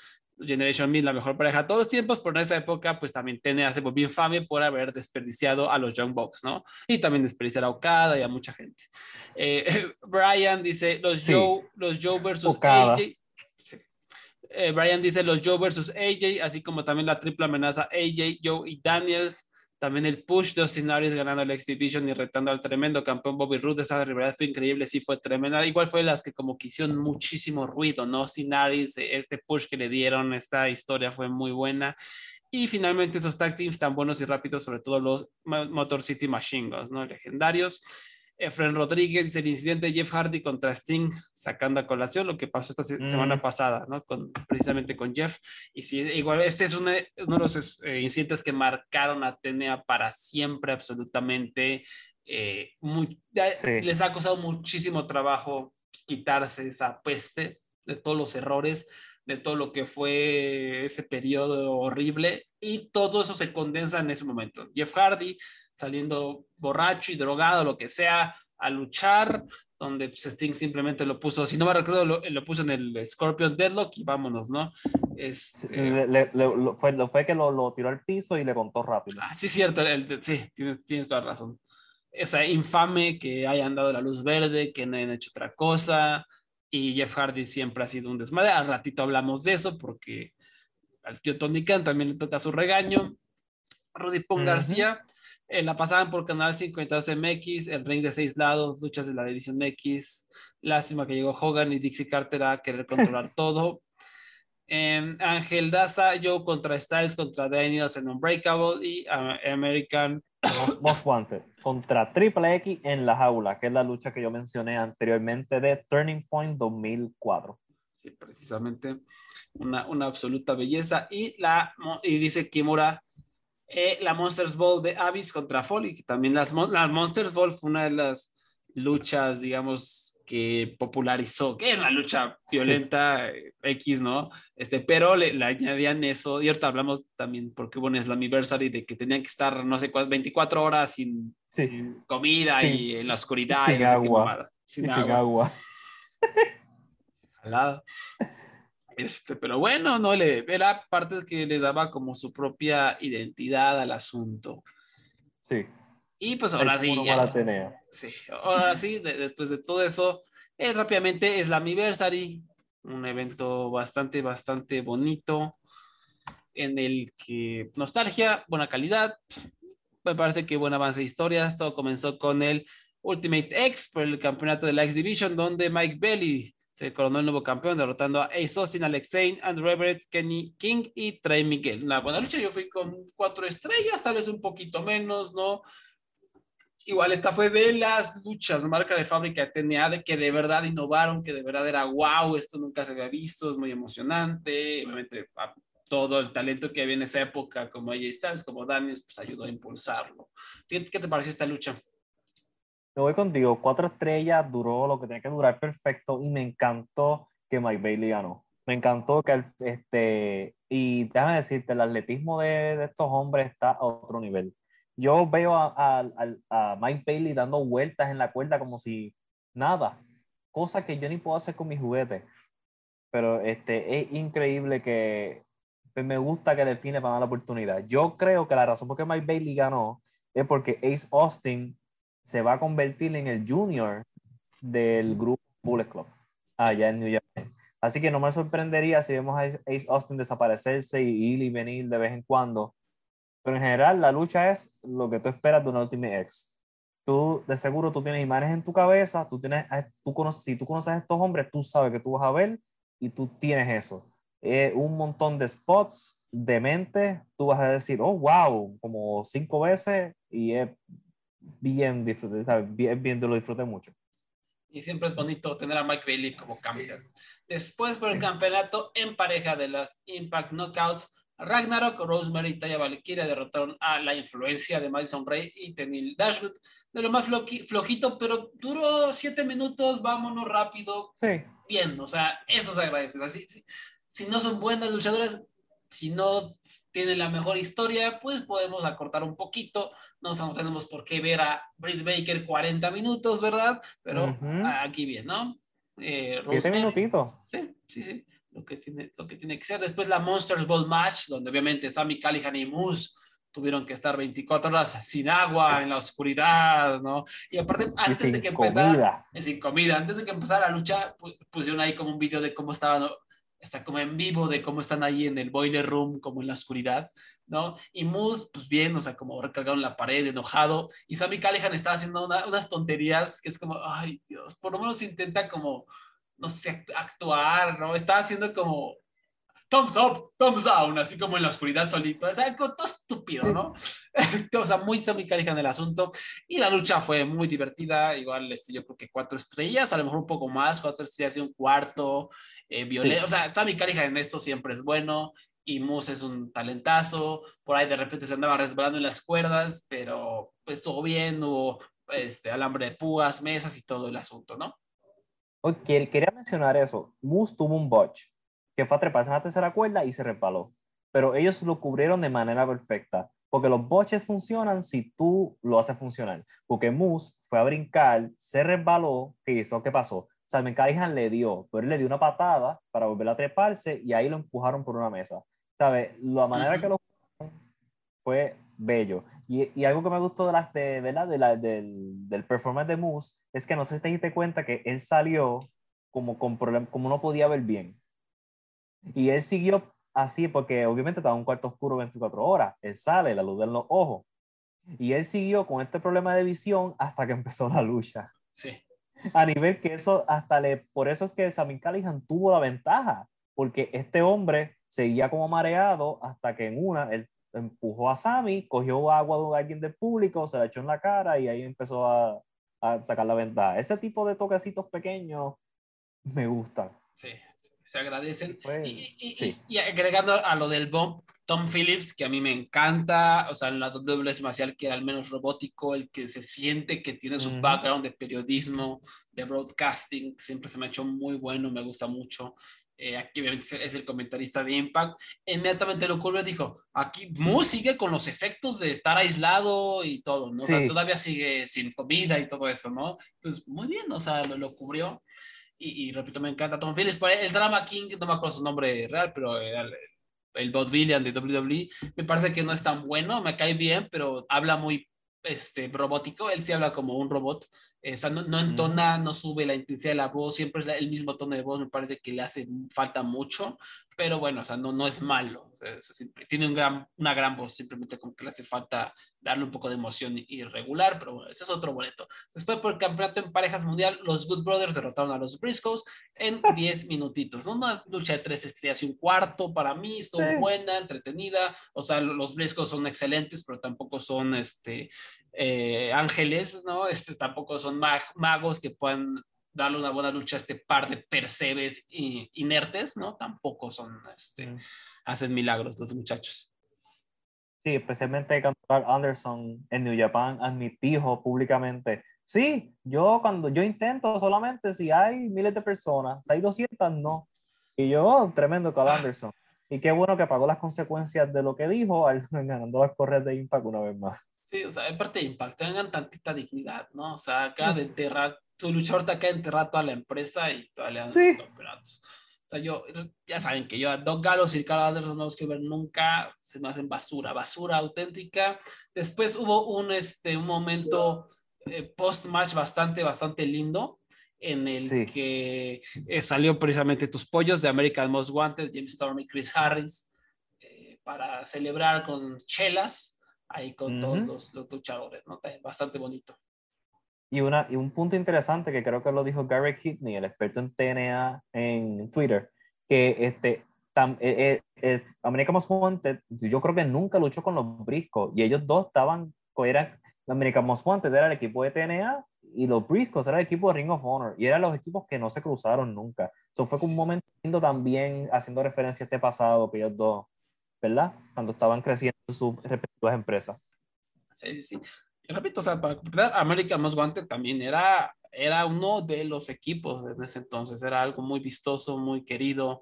Generation Me, la mejor pareja de todos los tiempos, pero en esa época, pues también TNA se volvió infame por haber desperdiciado a los Young Bucks, ¿no? Y también desperdiciar a Okada y a mucha gente. Eh, (laughs) Brian dice, los Sí. Joe, los Joe versus Okada. AJ. Sí. Eh, Brian dice los Joe versus AJ, así como también la triple amenaza AJ, Joe y Daniels. También el push de Austin Aries ganando el X Division y retando al tremendo campeón Bobby Roode. Esa rivalidad fue increíble, sí fue tremenda. Igual fue las que como que hicieron muchísimo ruido, ¿no? Austin Aries, eh, este push que le dieron, esta historia fue muy buena. Y finalmente esos tag teams tan buenos y rápidos, sobre todo los Mo- Motor City Machine Guns, ¿no? Legendarios. Efren Rodríguez dice el incidente de Jeff Hardy contra Sting sacando a colación lo que pasó esta se- Mm. semana pasada, ¿no? Con, precisamente con Jeff. Y sí, igual este es una- uno de los eh, incidentes que marcaron a TNA para siempre, absolutamente. eh, muy- Sí. Les ha costado muchísimo trabajo quitarse esa peste de todos los errores, de todo lo que fue ese periodo horrible. Y todo eso se condensa en ese momento. Jeff Hardy saliendo borracho y drogado, lo que sea, a luchar, donde pues, Sting simplemente lo puso, si no me recuerdo, lo, lo puso en el Scorpion Deadlock y vámonos, ¿no? Sí, Este, le- le- le- lo- fue, lo fue que lo, lo tiró al piso y le contó rápido. ah, sí, cierto, el- el- sí, tienes, tienes toda razón. O sea, infame que hayan dado la luz verde, que no hayan hecho otra cosa, y Jeff Hardy siempre ha sido un desmadre. Al ratito hablamos de eso, porque al tío Tony Khan también le toca su regaño. Rudy Pong. García, eh, la pasaban por Canal 52 MX, el ring de seis lados, luchas de la División X. Lástima que llegó Hogan y Dixie Carter a querer controlar (laughs) todo. Em, Ángel Daza, Joe contra Styles, contra Daniels en Unbreakable y ah, American. Most, Wanted contra Triple X en la jaula, que es la lucha que yo mencioné anteriormente de Turning Point 2004. Sí, precisamente una, una absoluta belleza. Y, la, y dice Kimura, eh, la Monsters Ball de Abyss contra Foley, que también las, mon- la Monsters Ball fue una de las luchas, digamos, que popularizó, que era una lucha Sí. violenta eh, X, ¿no? Este, pero le, le añadían eso, y ahorita hablamos también porque hubo un Slammiversary de que tenían que estar, no sé cuántas, 24 horas sin, Sí. sin comida Sin- y en la oscuridad. sin y agua. Sin agua. sin agua. Jalada. Este, pero bueno, no le era parte que le daba como su propia identidad al asunto. Sí. Y pues ahora sí, ya- sí, ahora sí, de- después de todo eso, Eh, rápidamente es la Anniversary, un evento bastante, bastante bonito en el que nostalgia, buena calidad, me parece que buen avance de historias, todo comenzó con el Ultimate X por el campeonato de la X Division, donde Mike Bailey se coronó el nuevo campeón, derrotando a Ace Austin, Alex Zane, Andrew Everett, Kenny King y Trey Miguel. Una buena lucha, yo fui con cuatro estrellas, tal vez un poquito menos, ¿no? Igual esta fue de las luchas, marca de fábrica de TNA, de que de verdad innovaron, que de verdad era wow, esto nunca se había visto, es muy emocionante. Obviamente, todo el talento que había en esa época, como AJ Styles, como Daniels, pues ayudó a impulsarlo. ¿Qué, qué te pareció esta lucha? Me voy contigo, cuatro estrellas, duró lo que tenía que durar perfecto y me encantó que Mike Bailey ganó. Me encantó que, este, y déjame decirte, el atletismo de, de estos hombres está a otro nivel. Yo veo a, a, a, Mike Bailey dando vueltas en la cuerda como si nada, cosa que yo ni puedo hacer con mis juguetes. Pero este, es increíble que pues, me gusta que define para dar la oportunidad. Yo creo que la razón por qué Mike Bailey ganó es porque Ace Austin se va a convertir en el junior del grupo Bullet Club allá en New York. Así que no me sorprendería si vemos a Ace Austin desaparecerse y ir y venir de vez en cuando. Pero en general la lucha es lo que tú esperas de una Ultimate X. Tú de seguro tú tienes imágenes en tu cabeza, tú tienes, tú conoces, si tú conoces a estos hombres, tú sabes que tú vas a ver y tú tienes eso. un montón de spots de mente, tú vas a decir, oh, wow, como cinco veces y es bien, disfruté, bien, bien, lo disfruté mucho. Y siempre es bonito tener a Mike Bailey como campeón. Después por el campeonato en pareja de las Impact Knockouts, Ragnarok, Rosemary y Taya Valkyria derrotaron a la influencia de Madison Ray y Tenil Dashwood. De lo más flojito, pero duró siete minutos, vámonos rápido. Sí. Bien, o sea, eso se agradece. Así, si, si no son buenas luchadoras, si no tienen la mejor historia, pues podemos acortar un poquito. No, no tenemos por qué ver a Britt Baker 40 minutos, ¿verdad? Pero aquí bien, ¿no? Eh, Siete minutitos. Sí, sí, sí. Lo que, tiene, lo que tiene que ser. Después la Monsters Ball Match, donde obviamente Sammy Callihan y Moose tuvieron que estar 24 horas sin agua, en la oscuridad, ¿no? Y aparte, antes de que empezara, sin comida, antes de que empezara la lucha, pusieron ahí como un video de cómo estaban está como en vivo de cómo están ahí en el boiler room, como en la oscuridad, ¿no? Y Moose, pues bien, o sea, como recargado en la pared, enojado, y Sammy Callihan está haciendo unas tonterías que es como, ay Dios, por lo menos intenta como, no sé, actuar, ¿no? Está haciendo como, thumbs up, thumbs down, así como en la oscuridad solito, o sea, todo estúpido, ¿no? (laughs) o sea, muy Sammy Callihan el asunto, y la lucha fue muy divertida, igual, este, yo creo que cuatro estrellas, a lo mejor un poco más, cuatro estrellas y un cuarto, eh, O sea, Sammy Callihan en esto siempre es bueno y Moose es un talentazo. Por ahí de repente se andaba resbalando en las cuerdas, pero pues estuvo bien, hubo este, alambre de púas, mesas y todo el asunto, ¿no? Quería mencionar eso. Moose tuvo un botch que fue a treparse en la tercera cuerda y se resbaló. Pero ellos lo cubrieron de manera perfecta. Porque los boches funcionan si tú lo haces funcionar. Porque Moose fue a brincar, se resbaló, ¿qué hizo? ¿Qué pasó? Simon Callihan le dio, pero él le dio una patada para volver a treparse y ahí lo empujaron por una mesa. ¿Sabes? La manera que lo fue bello. Y, y, algo que me gustó de las de, ¿verdad? De la, del, del performance de Moose es que no sé si te diste cuenta que él salió como con problemas, como no podía ver bien. Y él siguió así porque obviamente estaba en un cuarto oscuro 24 horas. Él sale, la luz en los ojos. Y él siguió con este problema de visión hasta que (laughs) empezó la lucha. Sí. a nivel que eso hasta le, por eso es que Sammy Callihan tuvo la ventaja, porque este hombre seguía como mareado hasta que en una él empujó a Sammy, cogió agua de alguien del público, se la echó en la cara y ahí empezó a, a sacar la ventaja. Ese tipo de toquecitos pequeños me gustan. Sí, se agradecen. y, y, y, agregando a lo del bomb, Tom Phillips, que a mí me encanta, o sea, en la WWE marcial que era al menos robótico, el que se siente que tiene su background de periodismo, de broadcasting, siempre se me ha hecho muy bueno, me gusta mucho. Eh, aquí obviamente es el comentarista de Impact, inmediatamente lo ocurrió dijo, aquí Moose sigue con los efectos de estar aislado y todo, ¿no? O sea, todavía sigue sin comida y todo eso, ¿no? Entonces, muy bien, o sea, lo, lo cubrió. Y, y, repito, me encanta Tom Phillips. El Drama King, no me acuerdo su nombre real, pero era el, el Bob Villian de WWE, me parece que no es tan bueno, me cae bien, pero habla muy este, robótico, él sí habla como un robot, eh, o sea, no, no entona, no sube la intensidad de la voz, siempre es el mismo tono de voz, me parece que le hace falta mucho, pero bueno, o sea, no, no es malo, tiene un gran, una gran voz, simplemente como que le hace falta darle un poco de emoción irregular, pero bueno, ese es otro boleto. Después por el campeonato en parejas mundial, los Good Brothers derrotaron a los Briscoes en (laughs) 10 minutitos, una lucha de tres estrellas y un cuarto, para mí estuvo buena, entretenida, o sea, los Briscoes son excelentes, pero tampoco son, este, eh, ángeles, ¿no? Este, tampoco son magos que puedan darle una buena lucha a este par de percebes inertes, ¿no? Tampoco son, este, mm. hacen milagros los muchachos. Sí, especialmente cuando Anderson en New Japan admitió públicamente, sí, yo cuando yo intento solamente si hay miles de personas, si hay 200, no. Y yo, oh, tremendo Carl Anderson. Y qué bueno que pagó las consecuencias de lo que dijo al (laughs) ganando las correas de Impact una vez más. Sí, o sea, en parte de Impact, tengan tantita dignidad, ¿no? O sea, acá de enterrar su luchador te acaba de enterrar toda la empresa y todavía le dan los campeonatos. O sea, yo, ya saben que yo a Doc Gallows y Carl Anderson no los quiero ver nunca, se me hacen basura, basura auténtica. Después hubo un, este, un momento eh, post-match bastante, bastante lindo en el que eh, salió precisamente tus pollos de American Most Wanted, James Storm y Chris Harris, eh, para celebrar con chelas ahí con todos los, los, luchadores, ¿no? Bastante bonito. Y, una, y un punto interesante que creo que lo dijo Gary Kidney, el experto en TNA en Twitter, que este, tam, eh, eh, eh American Most Wanted, yo creo que nunca luchó con los Briscos y ellos dos estaban, eran, American Most Wanted era el equipo de TNA y los Briscos era el equipo de Ring of Honor y eran los equipos que no se cruzaron nunca. Eso fue un momento también haciendo referencia a este pasado que ellos dos, ¿verdad? Cuando estaban creciendo en sus respectivas empresas. Sí, sí, sí repito, o sea, para completar, América Most Wanted también era, era uno de los equipos en ese entonces, era algo muy vistoso, muy querido.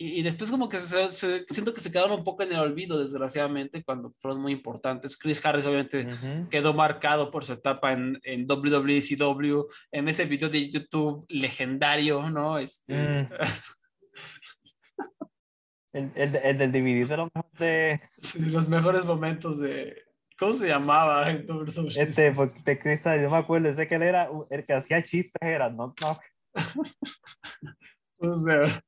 Y, después como que se, siento que se quedaron un poco en el olvido, desgraciadamente, cuando fueron muy importantes. Chris Harris obviamente quedó marcado por su etapa en, en WWCW, en ese video de YouTube legendario, ¿no? Este... Mm. (laughs) el, el, el, del DVD de los, de... los mejores momentos de, ¿Cómo se llamaba? (laughs) Este, porque te Chris, yo me acuerdo, sé que él era el que hacía chistes, era no, no. (laughs) no sé.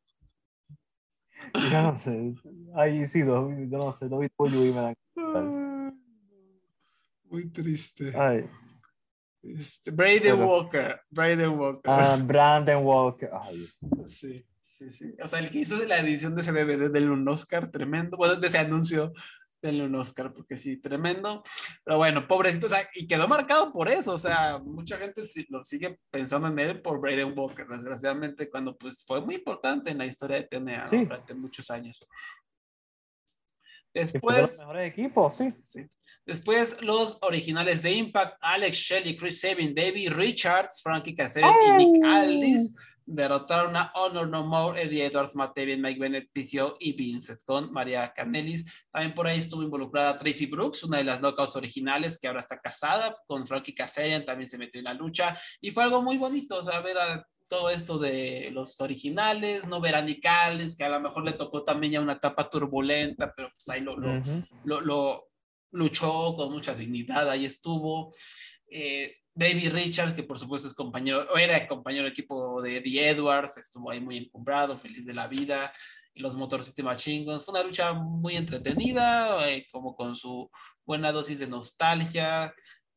Yo no sé. Ahí sí, yo no sé, David Pollo y me dan. Muy triste. Ay. Este, Braden Walker. Braden Walker. Ah, Brandon Walker. Ay, sí, sí, sí. O sea, el que hizo la edición de ese DVD del un Oscar tremendo, bueno, de ese anuncio denle un Oscar, porque sí, tremendo. Pero bueno, pobrecito, o sea, y quedó marcado por eso, o sea, mucha gente lo sigue pensando en él por Braden Walker, desgraciadamente, cuando pues fue muy importante en la historia de TNA durante muchos años. Después. Los equipos, sí. sí. Después, los originales de Impact, Alex Shelley, Chris Sabin, David Richards, Frankie Caceres y Nick Aldis derrotaron a Honor No More, Eddie Edwards, Matt Mike Bennett, PCO y Vincent con María Canelis. También por ahí estuvo involucrada Tracy Brooks, una de las knockouts originales que ahora está casada con Frankie Kazarian, también se metió en la lucha y fue algo muy bonito, o sea, ver a todo esto de los originales, no veranicales, que a lo mejor le tocó también ya una etapa turbulenta, pero pues ahí lo, lo, lo, luchó con mucha dignidad, ahí estuvo. Eh, David Richards, que por supuesto es compañero, o era compañero de equipo de Eddie Edwards, estuvo ahí muy encumbrado, feliz de la vida. Y los Motor City Machine Fue una lucha muy entretenida, eh, como con su buena dosis de nostalgia.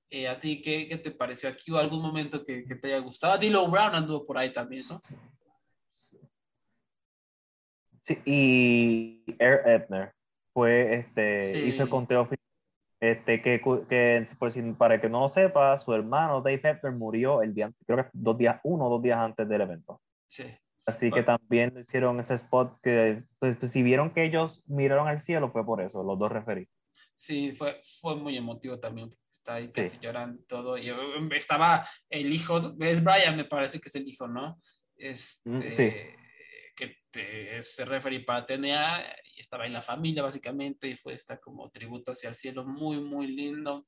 Eh, ¿A ti qué, qué, te pareció aquí o algún momento que, que te haya gustado? Dilo Brown anduvo por ahí también, ¿no? Sí, y Air Ebner fue, este, hizo el conteo este, que, que para que no lo sepa, su hermano Dave Hebner murió el día, creo que dos días, uno o dos días antes del evento. Sí. Así que también hicieron ese spot que, pues, pues, si vieron que ellos miraron al cielo, fue por eso, los dos referí. Sí, fue, fue muy emotivo también, está ahí casi llorando y todo. Y um, estaba el hijo, es Brian, me parece que es el hijo, ¿no? Mm, este, sí que se referí para TNA y estaba en la familia básicamente y fue esta como tributo hacia el cielo muy, muy lindo.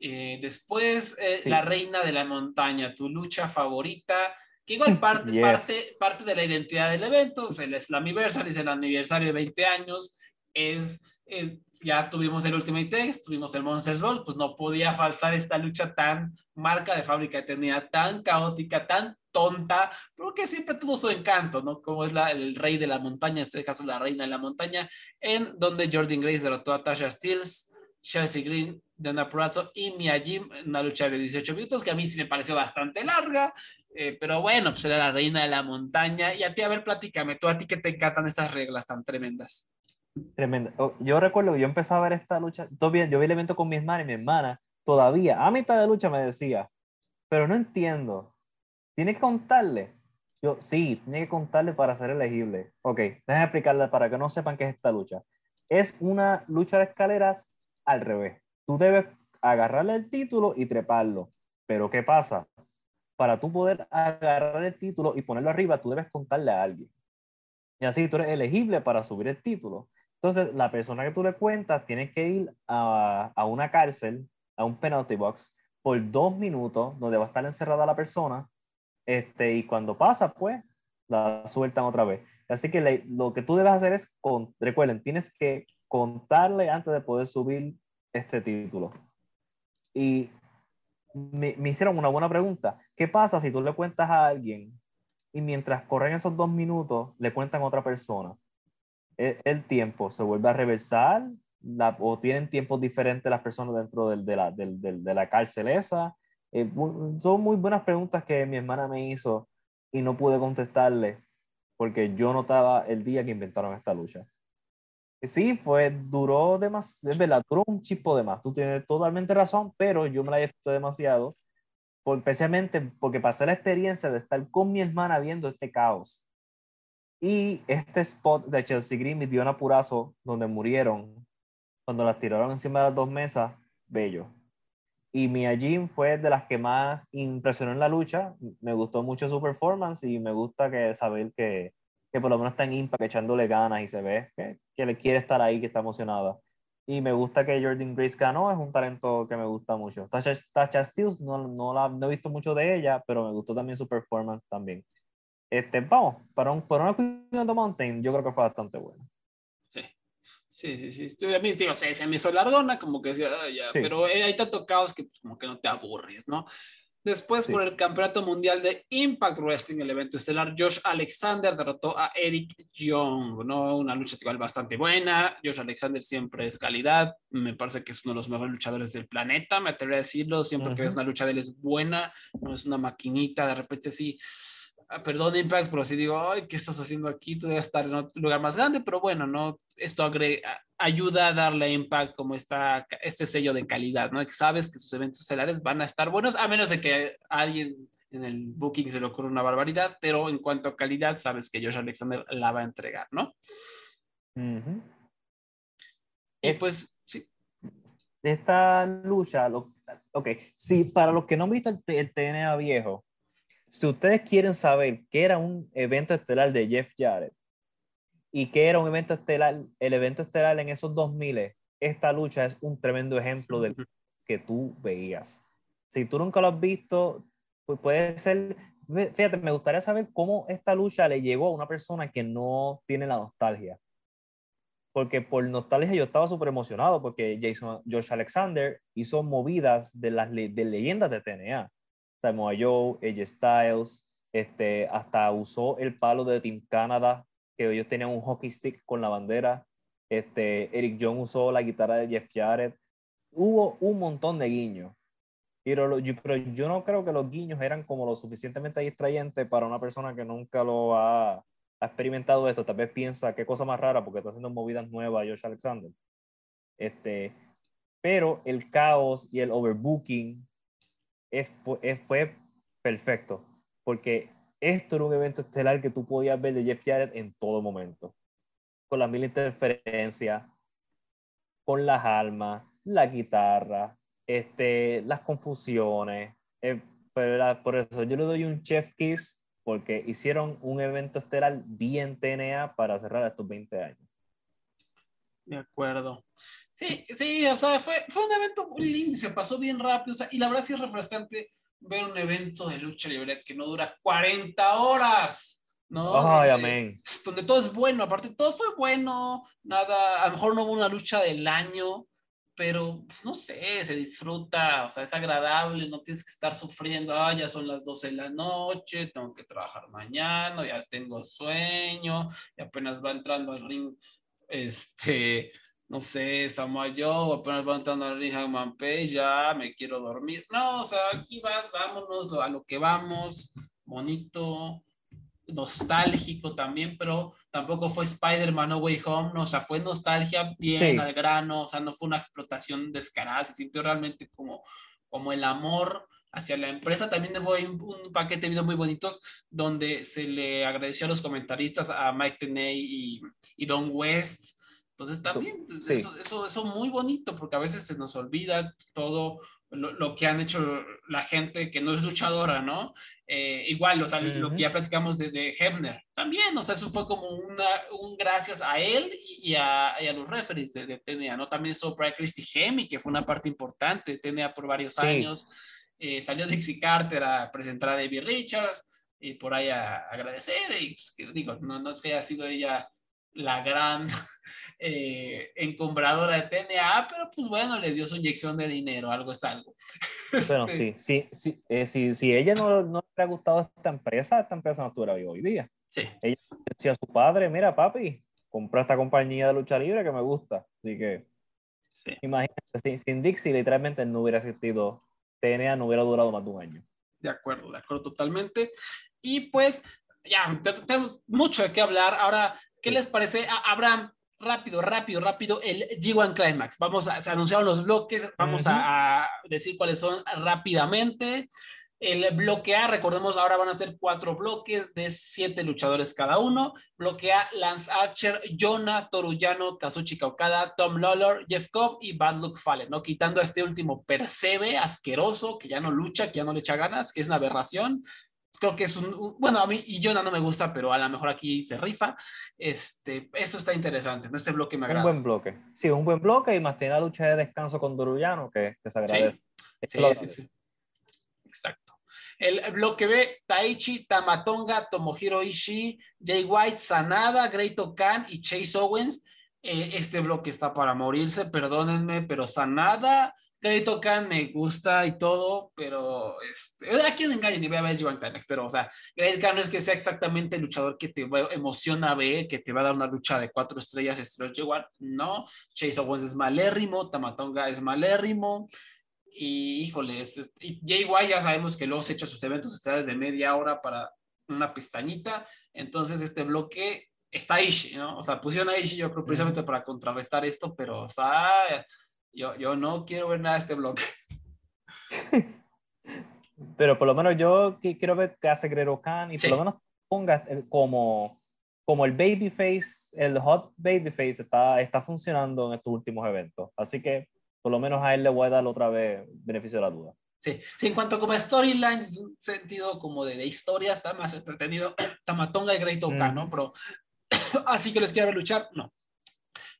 Eh, después, eh, La Reina de la Montaña, tu lucha favorita, que igual (laughs) parte, parte, parte de la identidad del evento, el Slammiversary es el aniversario de 20 años, es, eh, ya tuvimos el Ultimate X, tuvimos el Monsters Ball, pues no podía faltar esta lucha tan marca de fábrica tenía, tan caótica, tan tonta, pero que siempre tuvo su encanto, ¿no? Como es el rey de la montaña, en este caso la reina de la montaña, en donde Jordan Grace derrotó a Tasha Steels, Chelsea Green, Dana Purazzo y Mia Jim, una lucha de 18 minutos que a mí sí me pareció bastante larga, eh, pero bueno, pues era la reina de la montaña. Y a ti, a ver, platícame, tú a ti que te encantan estas reglas tan tremendas. Tremenda. Oh, yo recuerdo que yo empecé a ver esta lucha, todavía, yo vi el evento con mi hermana y mi hermana todavía a mitad de lucha me decía, pero no entiendo, ¿tienes que contarle? Yo, sí, tiene que contarle para ser elegible. Ok, déjame explicarle para que no sepan qué es esta lucha. Es una lucha de escaleras al revés. Tú debes agarrarle el título y treparlo. Pero ¿qué pasa? Para tú poder agarrar el título y ponerlo arriba, tú debes contarle a alguien. Y así tú eres elegible para subir el título. Entonces, la persona que tú le cuentas tiene que ir a, a una cárcel, a un penalty box, por dos minutos, donde va a estar encerrada la persona. Este, y cuando pasa, pues, la sueltan otra vez. Así que lo que tú debes hacer es, con, recuerden, tienes que contarle antes de poder subir este título. Y me, me, hicieron una buena pregunta. ¿Qué pasa si tú le cuentas a alguien y mientras corren esos dos minutos le cuentan a otra persona? El, tiempo se vuelve a reversar o tienen tiempos diferentes las personas dentro de, la, cárcel esa. Eh, son muy buenas preguntas que mi hermana me hizo y no pude contestarle porque yo no estaba el día que inventaron esta lucha. Sí, fue, duró demasiado, es verdad, duró un chispo de más. Tú tienes totalmente razón, pero yo me la disfruté demasiado, por, especialmente porque pasé la experiencia de estar con mi hermana viendo este caos y este spot de Chelsea Green y Diona Purazo, donde murieron, cuando las tiraron encima de las dos mesas, bello. Y Mia Jim fue de las que más impresionó en la lucha. Me gustó mucho su performance y me gusta que saber que, que por lo menos está en Impact echándole ganas y se ve que, que le quiere estar ahí, que está emocionada. Y me gusta que Jordan Grace ganó, es un talento que me gusta mucho. Tasha, Tasha Steels, no, no, la, no he visto mucho de ella, pero me gustó también su performance también. Este, vamos, para, un, para una Queen of the Mountain, yo creo que fue bastante bueno. Sí, sí, sí. sí. A mí, digo, se, se me hizo largona, como que decía, ah, ya, pero hay tanto caos que pues, como que no te aburres, ¿no? Después, por el Campeonato Mundial de Impact Wrestling, el evento estelar, Josh Alexander derrotó a Eric Young, ¿no? Una lucha igual bastante buena. Josh Alexander siempre es calidad. Me parece que es uno de los mejores luchadores del planeta, me atrevería a decirlo. Siempre que ves una lucha de él es buena, no es una maquinita. De repente sí perdón Impact, pero si digo, ay, ¿qué estás haciendo aquí? Tú debes estar en otro lugar más grande, pero bueno, ¿no? Esto agrega, ayuda a darle a Impact como está este sello de calidad, ¿no? Que sabes que sus eventos estelares van a estar buenos, a menos de que alguien en el booking se le ocurra una barbaridad, pero en cuanto a calidad, sabes que Josh Alexander la va a entregar, ¿no? Y pues, sí. Esta lucha, lo, ok, sí, para los que no han visto el, el TNA viejo, si ustedes quieren saber qué era un evento estelar de Jeff Jarrett y qué era un evento estelar, el evento estelar en esos 2000, esta lucha es un tremendo ejemplo de que tú veías. Si tú nunca lo has visto, pues puede ser, fíjate, me gustaría saber cómo esta lucha le llegó a una persona que no tiene la nostalgia. Porque por nostalgia yo estaba súper emocionado porque Jason, Josh Alexander hizo movidas de las de leyendas de TNA. Samoa Joe, AJ Styles, este, hasta usó el palo de Team Canada, que ellos tenían un hockey stick con la bandera. Este, Eric John usó la guitarra de Jeff Jarrett. Hubo un montón de guiños. Pero, yo, pero yo no creo que los guiños eran como lo suficientemente distrayentes para una persona que nunca lo ha, ha experimentado esto. Tal vez piensa qué cosa más rara porque está haciendo movidas nuevas Josh Alexander. Este, pero el caos y el overbooking es, fue, perfecto, porque esto era un evento estelar que tú podías ver de Jeff Jarrett en todo momento, con las mil interferencias, con las almas, la guitarra, este, las confusiones. Eh, por eso yo le doy un chef kiss porque hicieron un evento estelar bien TNA para cerrar estos 20 años. De acuerdo. Sí, sí, o sea, fue, fue un evento muy lindo, se pasó bien rápido, o sea, y la verdad sí es refrescante ver un evento de lucha libre que no dura 40 horas. ¿no? Ay, Donde- amén. Donde todo es bueno, aparte todo fue bueno, nada, a lo mejor no hubo una lucha del año, pero pues, no sé, se disfruta, o sea, es agradable, no tienes que estar sufriendo, ah, ya son las 12 de la noche, tengo que trabajar mañana, ya tengo sueño, y apenas va entrando al ring, este, no sé, Samoa Joe, apenas va entrando al ring Hangman Page, ya me quiero dormir. No, o sea, aquí vas, vámonos a lo que vamos, bonito, nostálgico también, pero tampoco fue Spider-Man No Way Home, no, o sea, fue nostalgia bien Sí. al grano, o sea, no fue una explotación descarada, se sintió realmente como, como el amor hacia la empresa. También ahí un, un paquete de videos muy bonitos donde se le agradeció a los comentaristas, a Mike Tenay y, y Don West. Entonces también, Sí. eso, eso, eso muy bonito, porque a veces se nos olvida todo lo, lo que han hecho la gente que no es luchadora, ¿no? Eh, igual, o sea, lo Ujú. que ya platicamos de, de Hebner, también, o sea, eso fue como una, un gracias a él y, a, y a los referees de, de TNA, ¿no? También estuvo Brian Christy Hemi, que fue una parte importante de TNA por varios Sí. años. Eh, salió Dixie Carter a presentar a David Richards y por ahí a, agradecer. Y pues, que digo, no, no es que haya sido ella la gran (laughs) eh, encumbradora de TNA, pero pues bueno, les dio su inyección de dinero, algo es algo. (laughs) Bueno, Este, sí, sí, sí, eh, si, si ella no, no le hubiera gustado esta empresa, esta empresa no estuviera viva hoy día. Sí, Decía a su padre, mira papi, compra esta compañía de lucha libre que me gusta. Así que sí. imagínate, sin, sin Dixie literalmente no hubiera existido, TNA no hubiera durado más de un año. De acuerdo, de acuerdo totalmente. Y pues ya, te- tenemos mucho de qué hablar. Ahora, ¿qué les parece? A- Abraham, rápido, rápido, rápido, el G1 Climax. Vamos a, se anunciaron los bloques, vamos a decir cuáles son rápidamente. El bloque A, recordemos, ahora van a ser cuatro bloques de siete luchadores cada uno. Bloque A, Lance Archer, Jonah, Toruyano, Kazuchika Okada, Tom Lawlor, Jeff Cobb y Bad Luck Fale, ¿no? Quitando a este último Percebe, asqueroso, que ya no lucha, que ya no le echa ganas, que es una aberración. Creo que es un, un- bueno, a mí y Jonah no me gusta, pero a lo mejor aquí se rifa. Este, eso está interesante, ¿no? Este bloque me Un agrada. buen bloque. Sí, un buen bloque y más tiene la lucha de descanso con Dorullano, que, que se agradece. Sí, sí, sí. Exacto. El bloque B, Taichi, Tamatonga, Tomohiro Ishii, Jay White, Sanada, Great Khan y Chase Owens. Eh, este bloque está para morirse, perdónenme, pero Sanada, Great Khan me gusta y todo, pero este, a quién engañen y voy a ver G1 Climax, pero o sea, Great Khan no es que sea exactamente el luchador que te emociona ver, que te va a dar una lucha de cuatro estrellas, estilo G1, no, Chase Owens es malérrimo, Tamatonga es malérrimo, y híjole, es- es- y Jay White ya sabemos que luego se echa sus eventos estelares de media hora para una pestañita. Entonces, este bloque está Ishii, ¿no? O sea, pusieron a Ishii, yo creo, precisamente para contrarrestar esto, pero, o sea, yo, yo no quiero ver nada de este bloque. (laughs) Pero por lo menos yo qui- quiero ver qué hace Guerrero Khan y Sí. por lo menos ponga eh, como, como el babyface, el hot babyface está, está funcionando en estos últimos eventos. Así que por lo menos a él le voy a dar otra vez beneficio de la duda. Sí, sí, en cuanto como storyline, es un sentido como de, de historia, está más entretenido (clears throat) Tamatonga y Great Oka, ¿no? Ujú. Pero (clears throat) así que les quiero ver luchar, no.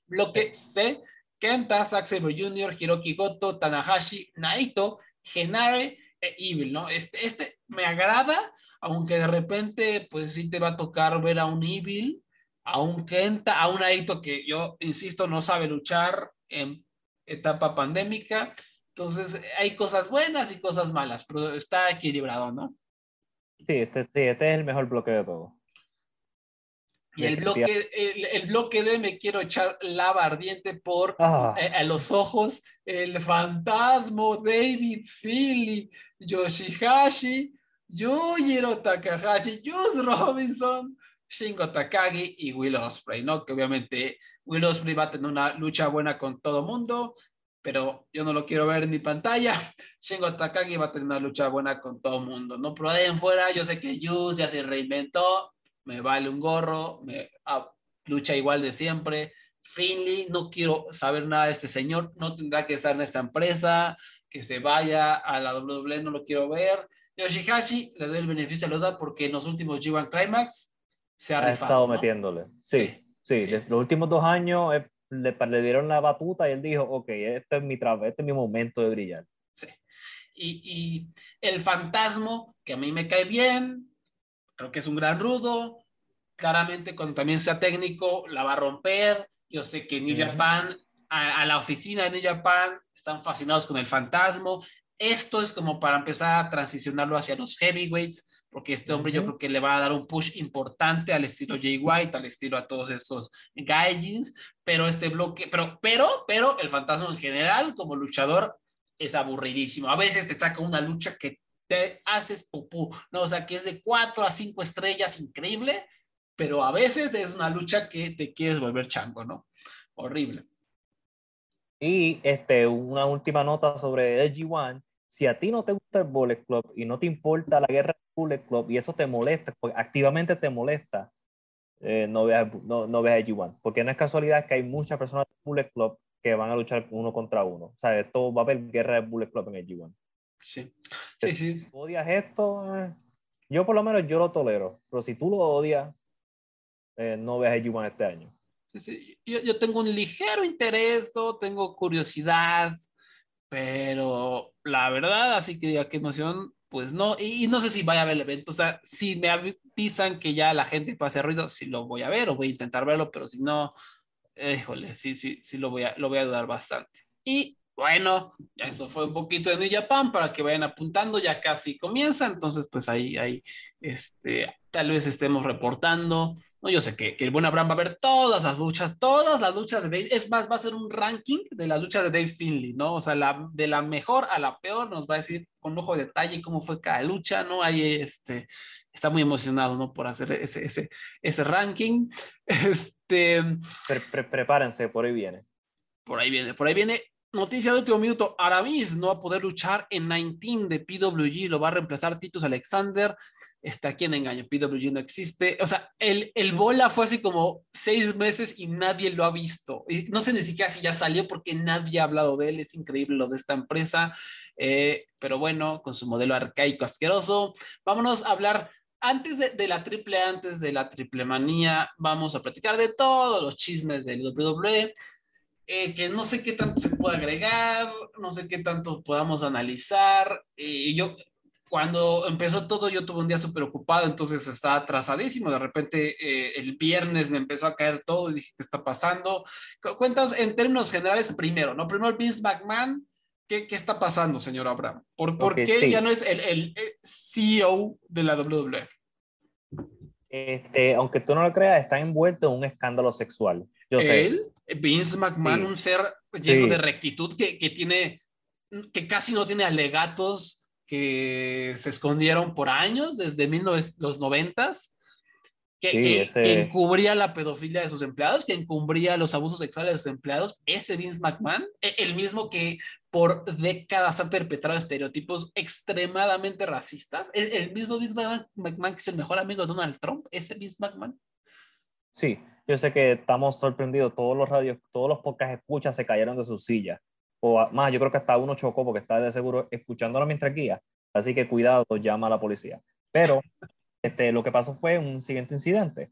Bloque C, Kenta, Zack Sabre Jr., Hiroki Goto, Tanahashi, Naito, Genare e Evil, ¿no? Este, este me agrada, aunque de repente, pues sí te va a tocar ver a un Evil, a un Kenta, a un Naito que yo, insisto, no sabe luchar en etapa pandémica. Entonces, hay cosas buenas y cosas malas, pero está equilibrado, ¿no? Sí, este, sí, este es el mejor bloque de todos. Y el bloque, el, el bloque D me quiero echar lava ardiente por Ah, eh, a los ojos el fantasma David Philly, Yoshihashi, Yujiro Takahashi, Juice Robinson, Shingo Takagi y Will Ospreay, ¿no? Que obviamente Will Ospreay va a tener una lucha buena con todo mundo, pero yo no lo quiero ver en mi pantalla. (laughs) Shingo Takagi va a tener una lucha buena con todo mundo, ¿no? Pero en fuera, yo sé que Juice ya se reinventó, me vale un gorro, me ah, lucha igual de siempre. Finley, no quiero saber nada de este señor, no tendrá que estar en esta empresa, que se vaya a la WWE, no lo quiero ver. Yoshihashi, le doy el beneficio de la duda porque en los últimos G1 Climax se ha, ha rifado, estado ¿no? metiéndole. Sí, Sí, sí. sí, sí. Los últimos dos años eh, le, le dieron la batuta y él dijo, ok, este es mi este es mi momento de brillar. Sí. Y, y el fantasma, que a mí me cae bien, creo que es un gran rudo, claramente cuando también sea técnico la va a romper. Yo sé que New Japan, a, la oficina de New Japan, están fascinados con el fantasma. Esto es como para empezar a transicionarlo hacia los heavyweights, porque este hombre yo creo que le va a dar un push importante al estilo Jay White, al estilo a todos estos gaijins, pero este bloque, pero, pero, pero el fantasma en general como luchador es aburridísimo. A veces te saca una lucha que te haces pupú, ¿no? O sea, que es de cuatro a cinco estrellas, increíble, pero a veces es una lucha que te quieres volver chango, ¿no? Horrible. Y este, una última nota sobre el G1. Si a ti no te gusta el Bullet Club y no te importa la guerra Bullet Club y eso te molesta, pues activamente te molesta, eh, no veas no, no veas el G1. Porque no es casualidad que hay muchas personas del Bullet Club que van a luchar uno contra uno. O sea, esto va a haber guerra de Bullet Club en el G1. Sí, sí, sí. Si odias esto, eh, yo por lo menos yo lo tolero. Pero si tú lo odias, eh, no veas el G1 este año. Sí, sí. Yo, yo tengo un ligero interés, tengo curiosidad, pero la verdad, así que diga qué emoción, pues no, y, no sé si vaya a ver el evento, o sea, si me avisan que ya la gente puede hacer ruido, sí lo voy a ver o voy a intentar verlo, pero si no, híjole, sí, sí, sí lo voy a, lo voy a dudar bastante. Y bueno, ya eso fue un poquito de New Japan para que vayan apuntando, ya casi comienza, entonces pues ahí, ahí, este, tal vez estemos reportando, no, yo sé que, que el buen Abraham va a ver todas las luchas, todas las luchas de Dave, es más, va a ser un ranking de las luchas de Dave Finley, ¿no? O sea, la, de la mejor a la peor nos va a decir con ojo de detalle cómo fue cada lucha, ¿no? Ahí, este, está muy emocionado, ¿no? Por hacer ese, ese, ese ranking, (laughs) este... prepárense, por ahí viene. Por ahí viene, por ahí viene Noticia de último minuto, Aramis no va a poder luchar en 19 de PWG, lo va a reemplazar Titus Alexander. Está aquí en engaño, PWG no existe. O sea, el, el bola fue así como seis meses y nadie lo ha visto. Y no sé ni siquiera si ya salió porque nadie ha hablado de él. Es increíble lo de esta empresa. Eh, pero bueno, con su modelo arcaico asqueroso. Vámonos a hablar antes de, la triple, antes de la triple manía, vamos a platicar de todos los chismes del WWE. Eh, que no sé qué tanto se puede agregar, no sé qué tanto podamos analizar. y yo, cuando empezó todo, yo tuve un día súper ocupado, entonces estaba atrasadísimo. De repente, eh, el viernes me empezó a caer todo y dije, ¿qué está pasando? Cuéntanos en términos generales primero, ¿no? Primero, Vince McMahon, ¿qué, qué está pasando, señor Abraham? ¿Por, ¿por qué ya no es el, el, CEO de la WWE? Este, aunque tú no lo creas, está envuelto en un escándalo sexual. Yo Él, Vince McMahon, un ser lleno de rectitud que, que, tiene, que casi no tiene alegatos que se escondieron por años, desde los noventas, que, que, encubría la pedofilia de sus empleados, que encubría los abusos sexuales de sus empleados, ese Vince McMahon, e, el mismo que por décadas ha perpetrado estereotipos extremadamente racistas, el, el mismo Vince McMahon que es el mejor amigo de Donald Trump, ese Vince McMahon. Sí, yo sé que estamos sorprendidos, todos los radios, todos los podcasts escuchas se cayeron de sus sillas. O más, yo creo que hasta uno chocó porque está de seguro escuchándolo mientras guía. Así que cuidado, llama a la policía. Pero (laughs) este, lo que pasó fue un siguiente incidente.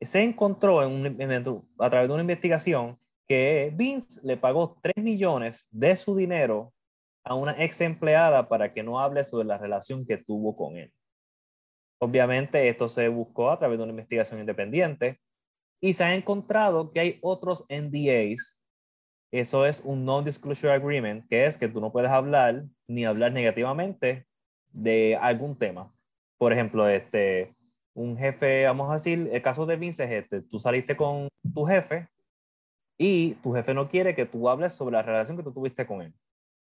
Se encontró en un, a través de una investigación que Vince le pagó 3 millones de su dinero a una ex empleada para que no hable sobre la relación que tuvo con él. Obviamente esto se buscó a través de una investigación independiente y se ha encontrado que hay otros NDAs. Eso es un Non-Disclosure Agreement, que es que tú no puedes hablar ni hablar negativamente de algún tema. Por ejemplo, este, un jefe, vamos a decir, el caso de Vince es este, tú saliste con tu jefe y tu jefe no quiere que tú hables sobre la relación que tú tuviste con él.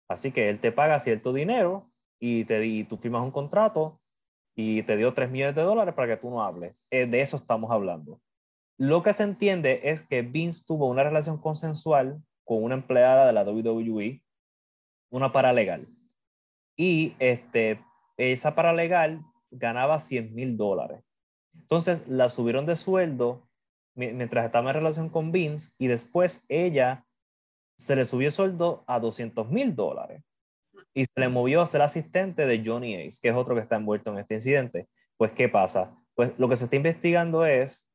Así que él te paga cierto dinero y, te, y tú firmas un contrato y te dio 3 millones de dólares para que tú no hables. Eh, de eso estamos hablando. Lo que se entiende es que Vince tuvo una relación consensual con una empleada de la WWE, una paralegal. Y este, esa paralegal ganaba 100 mil dólares. Entonces la subieron de sueldo mientras estaba en relación con Vince y después ella se le subió el sueldo a 200 mil dólares y se le movió a ser asistente de Johnny Ace, que es otro que está envuelto en este incidente. Pues, ¿qué pasa? Pues lo que se está investigando es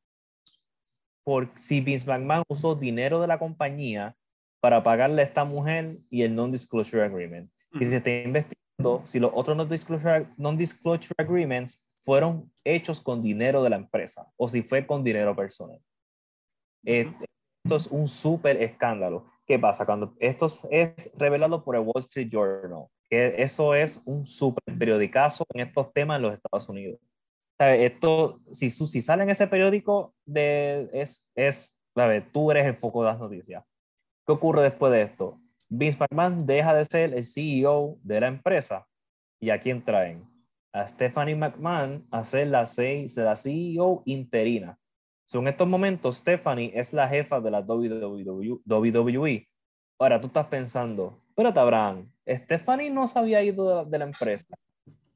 por si Vince McMahon usó dinero de la compañía para pagarle a esta mujer y el non-disclosure agreement. Y se está investigando si los otros non-disclosure, non -disclosure agreements fueron hechos con dinero de la empresa o si fue con dinero personal. Esto es un súper escándalo. ¿Qué pasa? Cuando esto es revelado por el Wall Street Journal, que eso es un súper periodicazo en estos temas en los Estados Unidos. Esto, si, si sale en ese periódico, de, es, es, ver, tú eres el foco de las noticias. ¿Qué ocurre después de esto? Vince McMahon deja de ser el CEO de la empresa. ¿Y a quién traen? A Stephanie McMahon a ser la, la CEO interina. en estos momentos, Stephanie es la jefa de la WWE. Ahora tú estás pensando, espérate, Abraham, Stephanie no se había ido de la, empresa.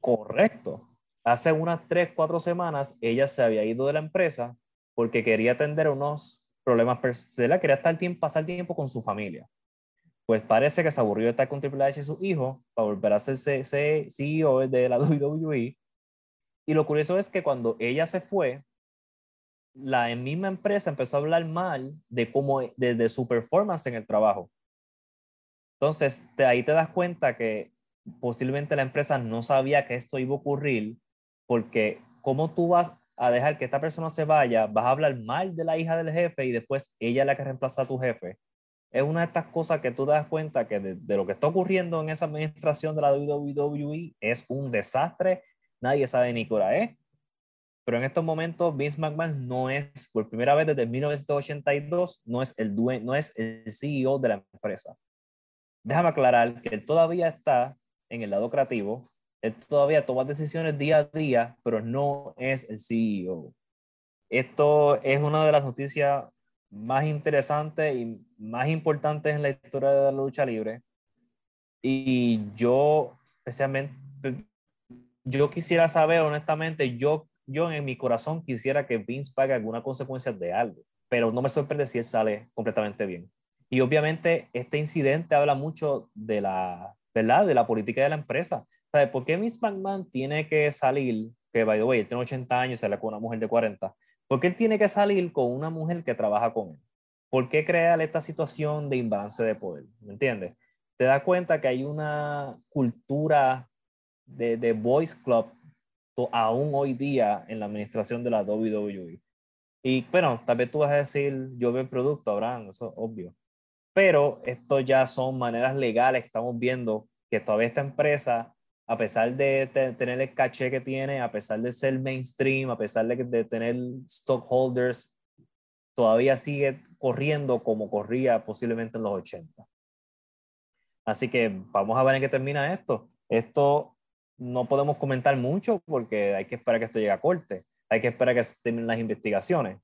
Correcto. Hace unas tres, cuatro semanas ella se había ido de la empresa porque quería atender unos problemas personales, quería estar tiempo, pasar tiempo con su familia. Pues parece que se aburrió de estar con Triple H y su hijo para volver a ser CEO de la (laughs) WWE. Y lo curioso es que cuando ella se fue, la misma empresa empezó a hablar mal de cómo de su performance en el trabajo. Entonces, de ahí te das cuenta que posiblemente la empresa no sabía que esto iba a ocurrir, porque ¿cómo tú vas a dejar que esta persona se vaya? Vas a hablar mal de la hija del jefe y después ella es la que reemplaza a tu jefe. Es una de estas cosas que tú te das cuenta que de, lo que está ocurriendo en esa administración de la WWE es un desastre. Nadie sabe ni qué hora es. Pero en estos momentos, Vince McMahon no es, por primera vez desde 1982, no es el, no es el CEO de la empresa déjame aclarar que él todavía está en el lado creativo, él todavía toma decisiones día a día, pero no es el CEO. Esto es una de las noticias más interesantes y más importantes en la historia de la lucha libre. Y yo, especialmente, yo quisiera saber, honestamente, yo, yo en mi corazón quisiera que Vince pague alguna consecuencia de algo, pero no me sorprende si él sale completamente bien. Y obviamente este incidente habla mucho de la, ¿verdad? De la política de la empresa. ¿Sabes por qué Miss McMahon tiene que salir, que by the way, él tiene 80 años, sale con una mujer de 40, ¿por qué él tiene que salir con una mujer que trabaja con él? ¿Por qué crear esta situación de imbalance de poder? ¿Me entiendes? Te das cuenta que hay una cultura de, de boys club aún hoy día en la administración de la WWE. Y bueno, tal vez tú vas a decir, yo veo el producto, Abraham, eso es obvio pero esto ya son maneras legales que estamos viendo que todavía esta empresa, a pesar de tener el caché que tiene, a pesar de ser mainstream, a pesar de, de tener stockholders, todavía sigue corriendo como corría posiblemente en los 80. Así que vamos a ver en qué termina esto. Esto no podemos comentar mucho porque hay que esperar que esto llegue a corte. Hay que esperar que se terminen las investigaciones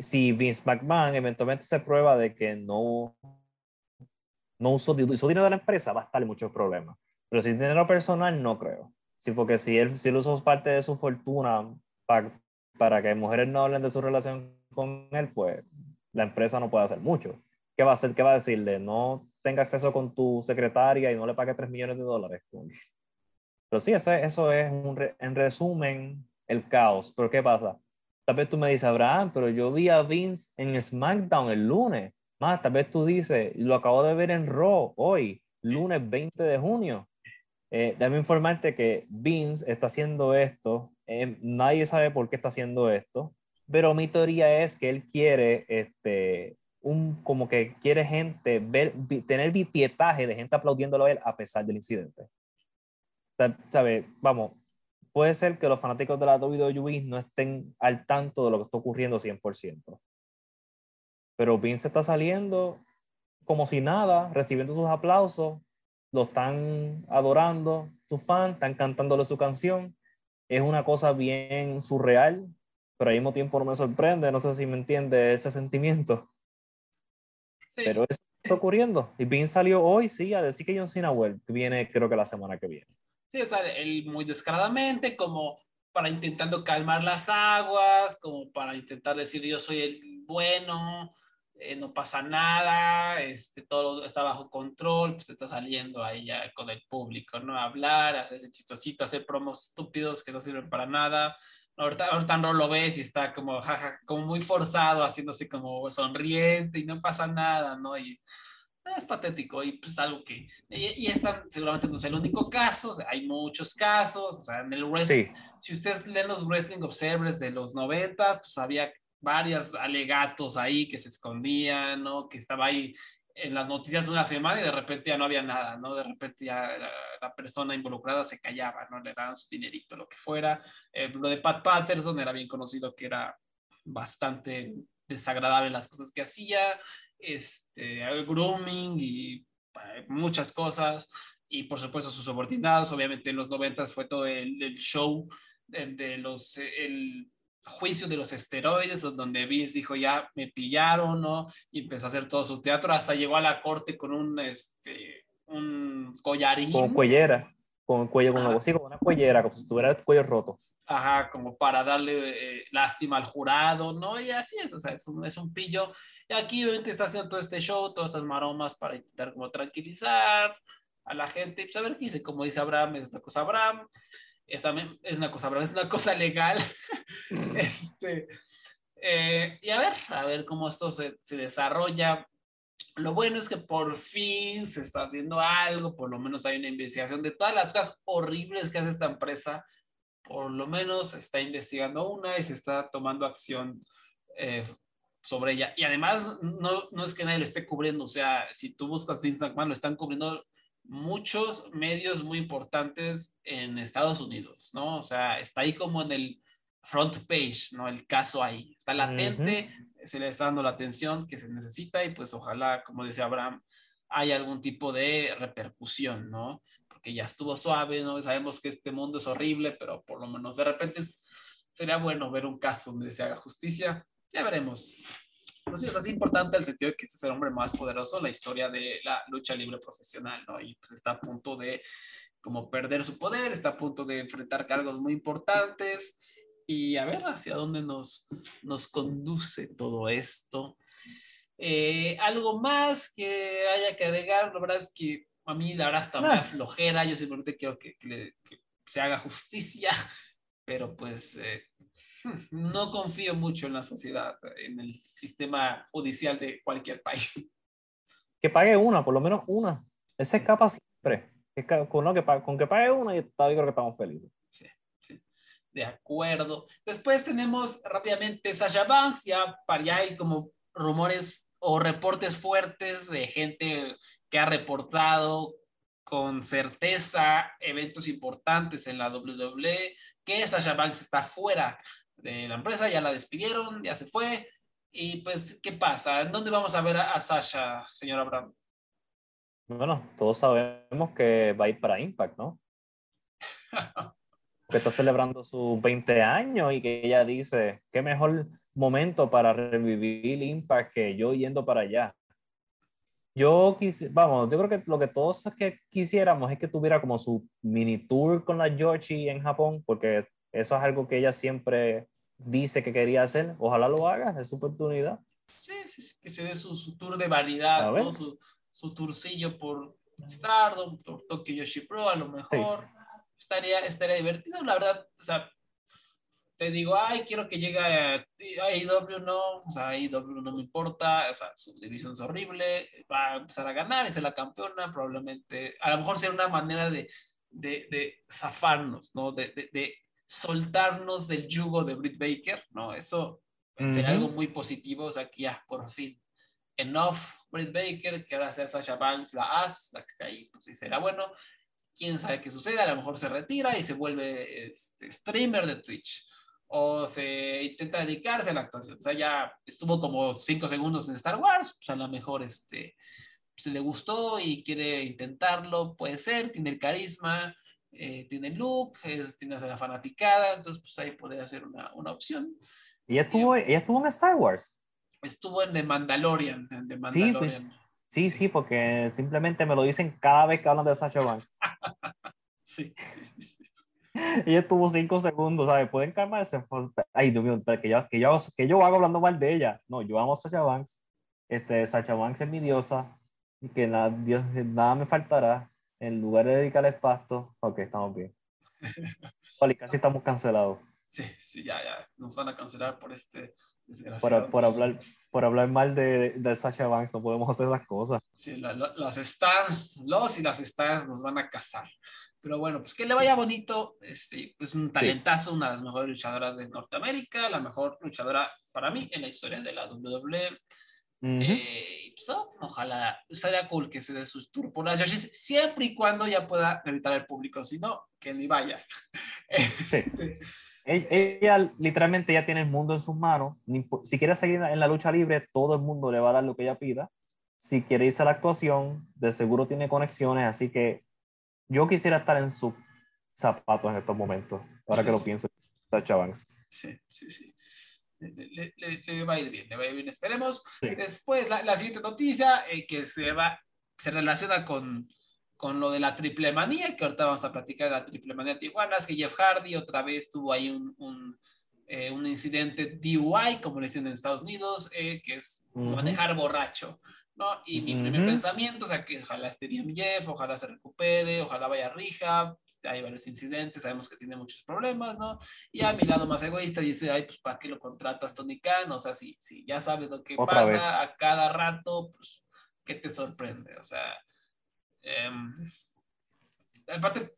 si Vince McMahon eventualmente se prueba de que no, no usó, dinero de la empresa, va a estar en muchos problemas. Pero si dinero personal, no creo. Sí, porque si él, si él usó parte de su fortuna para, para que mujeres no hablen de su relación con él, pues la empresa no puede hacer mucho. ¿Qué va a hacer? ¿Qué va a decirle? No tenga acceso con tu secretaria y no le pague 3 millones de dólares. Pero sí, eso, eso es un, en resumen el caos. Pero ¿qué pasa? Tal vez tú me dices, Abraham, pero yo vi a Vince en SmackDown el lunes. Más, tal vez tú dices, lo acabo de ver en Raw hoy, lunes 20 de junio. Eh, déjame informarte que Vince está haciendo esto. Eh, nadie sabe por qué está haciendo esto. Pero mi teoría es que él quiere, este, un, como que quiere gente, ver, tener pietaje de gente aplaudiéndolo a él a pesar del incidente. ¿Sabe? Vamos, puede ser que los fanáticos de la WWE no estén al tanto de lo que está ocurriendo 100%. Pero Vince está saliendo como si nada, recibiendo sus aplausos, lo están adorando, sus fans están cantándole su canción. Es una cosa bien surreal, pero al mismo tiempo no me sorprende, no sé si me entiende ese sentimiento. Pero eso está ocurriendo. Y Vince salió hoy, sí, a decir que John Cena viene creo que la semana que viene. Sí, o sea, él muy descaradamente, como para intentando calmar las aguas, como para intentar decir yo soy el bueno, eh, no pasa nada, este, todo está bajo control, pues está saliendo ahí ya con el público, ¿no? Hablar, hacer ese chistosito, hacer promos estúpidos que no sirven para nada. Ahorita, ahorita no lo ves y está como, jaja, como muy forzado, haciéndose como sonriente y no pasa nada, ¿no? Y es patético y pues algo que, y, y esta seguramente no es el único caso, o sea, hay muchos casos, o sea, en el wrestling, Sí, si ustedes leen los Wrestling Observers de los 90, pues había varios alegatos ahí que se escondían, ¿no? Que estaba ahí en las noticias una semana y de repente ya no había nada, ¿no? De repente ya la, persona involucrada se callaba, ¿no? Le daban su dinerito, lo que fuera. Eh, lo de Pat Patterson era bien conocido que era bastante desagradable las cosas que hacía, este, el grooming y eh, muchas cosas. Y por supuesto sus subordinados, obviamente en los 90 fue todo el, show de, de los, el juicio de los esteroides, donde Vince dijo ya me pillaron, ¿no? Y empezó a hacer todo su teatro, hasta llegó a la corte con un, este, un collarín. con cuellera, con cuello, con, Ajá. sí, con una cuellera, como si tuviera el cuello roto. Ajá, como para darle eh, lástima al jurado, ¿no? Y así es, o sea, es un, es un pillo. Y aquí obviamente está haciendo todo este show, todas estas maromas para intentar como tranquilizar a la gente, pues a ver qué dice, como dice Abraham, es una cosa Abraham, es, una cosa es una cosa legal. (laughs) este, eh, y a ver, a ver cómo esto se, desarrolla. Lo bueno es que por fin se está haciendo algo, por lo menos hay una investigación de todas las cosas horribles que hace esta empresa por lo menos está investigando una y se está tomando acción eh, sobre ella. Y además, no, no es que nadie lo esté cubriendo, o sea, si tú buscas Vince McMahon, lo están cubriendo muchos medios muy importantes en Estados Unidos, ¿no? O sea, está ahí como en el front page, ¿no? El caso ahí, está latente, uh -huh. se le está dando la atención que se necesita y pues ojalá, como decía Abraham, haya algún tipo de repercusión, ¿no? que ya estuvo suave, ¿no? Sabemos que este mundo es horrible, pero por lo menos de repente sería bueno ver un caso donde se haga justicia. Ya veremos. Pues sí, o sea, es importante el sentido de que este es el hombre más poderoso en la historia de la lucha libre profesional, ¿no? Y pues está a punto de como perder su poder, está a punto de enfrentar cargos muy importantes y a ver hacia dónde nos, nos conduce todo esto. Eh, algo más que haya que agregar, la verdad es que a mí la verdad está No. muy flojera, yo simplemente quiero que, que, que se haga justicia, pero pues eh, no confío mucho en la sociedad, en el sistema judicial de cualquier país. Que pague una, por lo menos una. Se escapa siempre. Con, que, con que pague una, yo creo que estamos felices. Sí, sí. De acuerdo. Después tenemos rápidamente Sasha Banks, ya para allá hay como rumores o reportes fuertes de gente que ha reportado con certeza eventos importantes en la WWE, que Sasha Banks está fuera de la empresa, ya la despidieron, ya se fue. Y pues, ¿qué pasa? ¿En dónde vamos a ver a, a Sasha, señor Abraham? Bueno, todos sabemos que va a ir para Impact, ¿no? (laughs) que está celebrando sus 20 años y que ella dice, qué mejor momento para revivir Impact que yo yendo para allá. Yo quise, vamos, yo creo que lo que todos que quisiéramos es que tuviera como su mini tour con la Yoshi en Japón, porque eso es algo que ella siempre dice que quería hacer. Ojalá lo haga, es su oportunidad. Sí, sí, sí que se dé su, su tour de variedad, ¿no? su, su tourcillo por Stardom, por Tokyo Yoshi Pro, a lo mejor. Sí. Estaría, estaría divertido, la verdad, o sea, te digo, ay, quiero que llegue a, a IW, no, o sea, IW no me importa, o sea, su división es horrible, va a empezar a ganar y ser la campeona, probablemente, a lo mejor será una manera de, de, de zafarnos, ¿no? De, de, soltarnos del yugo de Britt Baker, ¿no? Eso uh -huh. sería algo muy positivo, o sea, que ya, por fin, enough Britt Baker, que ahora sea Sasha Banks la as, la que está ahí, pues sí será bueno. Quién sabe qué sucede, a lo mejor se retira y se vuelve este, streamer de Twitch o se intenta dedicarse a la actuación. O sea, ya estuvo como cinco segundos en Star Wars, pues a lo mejor este, se le gustó y quiere intentarlo, puede ser, tiene el carisma, eh, tiene look, es, tiene la fanaticada, entonces pues ahí podría ser una, una opción. ¿Y ella estuvo, ella estuvo en Star Wars? Estuvo en The Mandalorian. En The Mandalorian. Sí, pues, sí, sí, porque simplemente me lo dicen cada vez que hablan de Sacha Banks. (laughs) sí, sí, sí. (laughs) Ella estuvo cinco segundos, ¿sabes? Pueden calmarse. Ay, Dios mío, que yo, que, yo, que yo hago hablando mal de ella. No, yo amo a Sacha Banks. Este, Sacha Banks es mi diosa. Y que nada, Dios, nada me faltará. En lugar de dedicarle pasto, ok, estamos bien. (laughs) Vale, casi estamos cancelados. Sí, sí, ya, ya. Nos van a cancelar por este por, por, hablar, por hablar mal de, de Sasha Banks, no podemos hacer esas cosas. Sí, las stars, los y las stars nos van a casar. Pero bueno, pues que le vaya bonito. Este, pues un talentazo, una de las mejores luchadoras de Norteamérica, la mejor luchadora para mí en la historia de la WWE. Eh, pues, oh, ojalá estaría cool que se dé sus turpulaciones siempre y cuando ya pueda gritar al público, si no, que ni vaya. (laughs) Este, ella, literalmente ya tiene el mundo en sus manos. Si quiere seguir en la lucha libre, todo el mundo le va a dar lo que ella pida. Si quiere irse a la actuación, de seguro tiene conexiones, así que yo quisiera estar en sus zapatos en estos momentos, ahora que lo (laughs) pienso, Sacha Banks. Sí, sí, sí. Le, le, va a ir bien, le va a ir bien, esperemos. Después, la, la, siguiente noticia eh, que se, va, se relaciona con, con lo de la triple manía, que ahorita vamos a platicar de la triple manía Tijuana, es que Jeff Hardy otra vez tuvo ahí un, un, eh, un incidente DUI, como le dicen en Estados Unidos, eh, que es manejar borracho. ¿no? Y mi primer pensamiento, o sea, que ojalá esté bien Jeff, ojalá se recupere, ojalá vaya a rija, hay varios incidentes, sabemos que tiene muchos problemas, ¿no? Y a mi lado más egoísta dice, ay, pues ¿para qué lo contratas, Tony Khan? O sea, si, si ya sabes lo que pasa a cada rato, pues, ¿qué te sorprende? O sea, Em, aparte,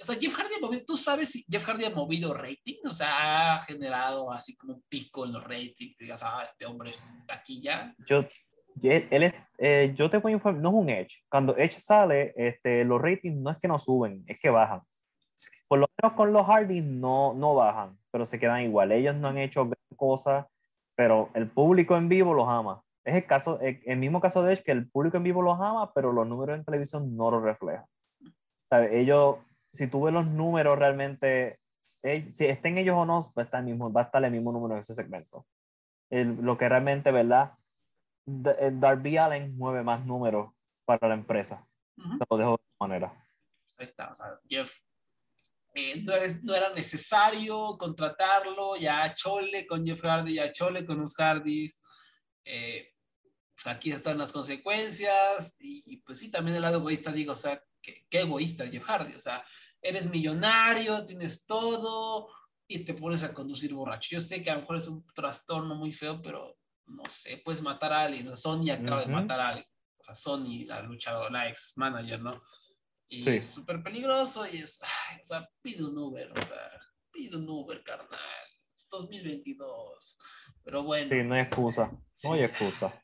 o sea, Jeff Hardy ha movido, ¿tú sabes si Jeff Hardy ha movido rating? O sea, ha generado así como un pico en los ratings, digas, ah, este hombre es taquilla. Yo, él, eh, yo te a informar, no es un Edge. Cuando Edge sale, este, los ratings no es que no suben, es que bajan. Por lo menos con los Hardy no, no bajan, pero se quedan igual. Ellos no han hecho cosas, pero el público en vivo los ama. Es el, caso, el, mismo caso de Edge, que el público en vivo los ama, pero los números en televisión no lo reflejan. Ellos, si tú ves los números realmente, si estén ellos o no, va a estar el mismo, va a estar el mismo número en ese segmento. lo que realmente, ¿verdad? Eh, Darby Allen mueve más números para la empresa. Lo dejo de esta manera. Ahí está, o sea, Jeff eh, no, era, no, era, necesario contratarlo, ya Chole con Jeff Hardy, ya Chole con los Hardys. Eh, pues aquí están las consecuencias y, pues sí, también el lado egoísta digo, o sea, qué, egoísta Jeff Hardy, o sea, eres millonario, tienes todo y te pones a conducir borracho. Yo sé que a lo mejor es un trastorno muy feo, pero no sé, puedes matar a alguien. Sony acaba de matar a alguien. O sea, Sony, la luchadora, la ex manager, ¿no? Y es súper peligroso y es, o sea, pide un Uber, o sea, pide un Uber, carnal. Es 2022. Pero bueno. Sí, no hay excusa. No hay excusa.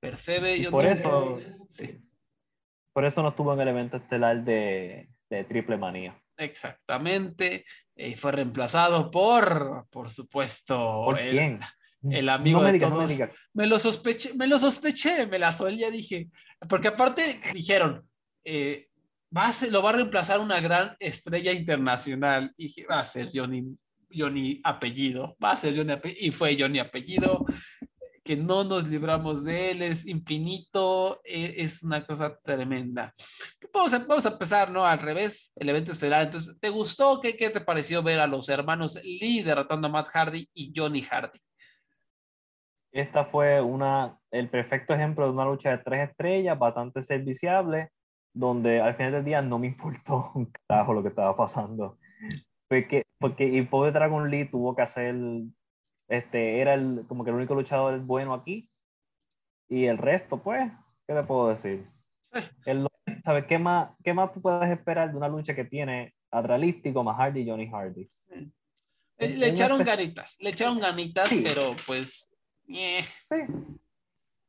Percebe, yo por eso, sí. Por eso no estuvo en el evento estelar de, de Triple Manía. Exactamente. Y fue reemplazado por, por supuesto, ¿Por el, quién? El amigo no me de todos. me, me, lo sospeché, me lo sospeché, me la solía, dije. Porque aparte dijeron, eh, va a lo va a reemplazar una gran estrella internacional. Y dije, va a ser Johnny, Johnny apellido, va a ser Johnny apellido. Y fue Johnny apellido que no nos libramos de él, es infinito, e, es una cosa tremenda. Vamos a, vamos a empezar, ¿no? Al revés, el evento estelar. Entonces, ¿te gustó? ¿Qué, ¿Qué te pareció ver a los hermanos Lee derrotando a Matt Hardy y Johnny Hardy? Esta fue una, el perfecto ejemplo de una lucha de tres estrellas, bastante serviciable, donde al final del día no me (laughs) importó un carajo lo que estaba pasando. Porque, porque y Pobre Dragon Lee tuvo que hacer este, era el, como que el único luchador bueno aquí. Y el resto, pues, ¿qué le puedo decir? El, ¿Sabes qué más, qué más tú puedes esperar de una lucha que tiene Adralístico más Hardy y Johnny Hardy? Le, echaron ganitas, le echaron ganitas, pero pues. Eh.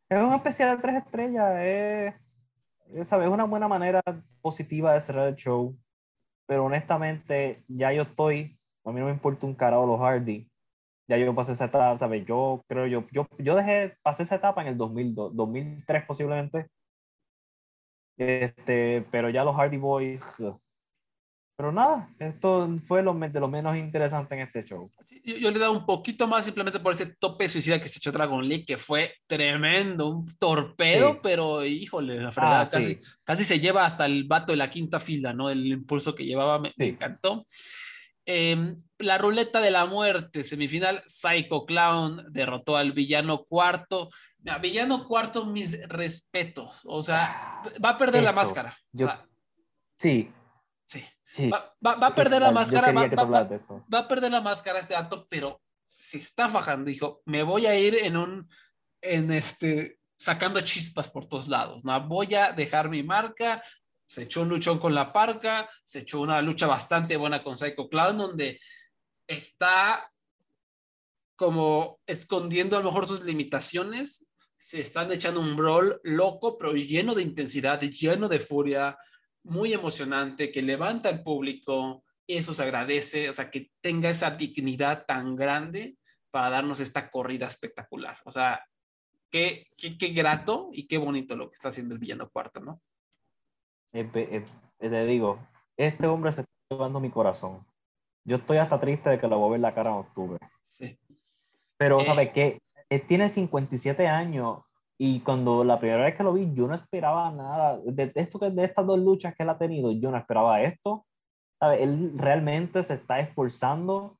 Es un especial de tres estrellas, es, ¿sabes? es una buena manera positiva de cerrar el show. Pero honestamente, ya yo estoy, a mí no me importa un carajo los Hardy ya yo pasé esa etapa, ¿sabes? Yo creo, yo, yo, yo dejé, pasé esa etapa en el 2002, 2003 posiblemente. Este, pero ya los Hardy Boys. Pero nada, esto fue lo, de lo menos interesante en este show. Yo, le he dado un poquito más simplemente por ese tope suicida que se echó Dragon League, que fue tremendo, un torpedo, pero híjole, la fregada, ah, casi, casi se lleva hasta el vato de la quinta fila, ¿no? El impulso que llevaba me, me encantó. Eh, la ruleta de la muerte, semifinal, Psycho Clown derrotó al villano cuarto. villano cuarto, mis respetos. O sea, va a perder la máscara. sí. Sí. Sí. Va, va- va a perder la máscara, va, va- a perder la máscara este dato, pero se está fajando. Dijo, me voy a ir en un, en este, sacando chispas por todos lados, ¿no? Voy a dejar mi marca. Se echó un luchón con la parca, se echó una lucha bastante buena con Psycho Clown, donde está como escondiendo a lo mejor sus limitaciones. Se están echando un brawl loco, pero lleno de intensidad, lleno de furia, muy emocionante, que levanta al público. Eso se agradece, o sea, que tenga esa dignidad tan grande para darnos esta corrida espectacular. O sea, qué, qué, qué grato y qué bonito lo que está haciendo el villano cuarto, ¿no? Eh, eh, te digo, este hombre se está llevando mi corazón. Yo estoy hasta triste de que lo voy a ver la cara en octubre. Sí. Pero, Eh. ¿sabes qué? Él tiene 57 años y cuando la primera vez que lo vi, yo no esperaba nada. De, esto de estas dos luchas que él ha tenido, yo no esperaba esto. ¿Sabes? Él realmente se está esforzando,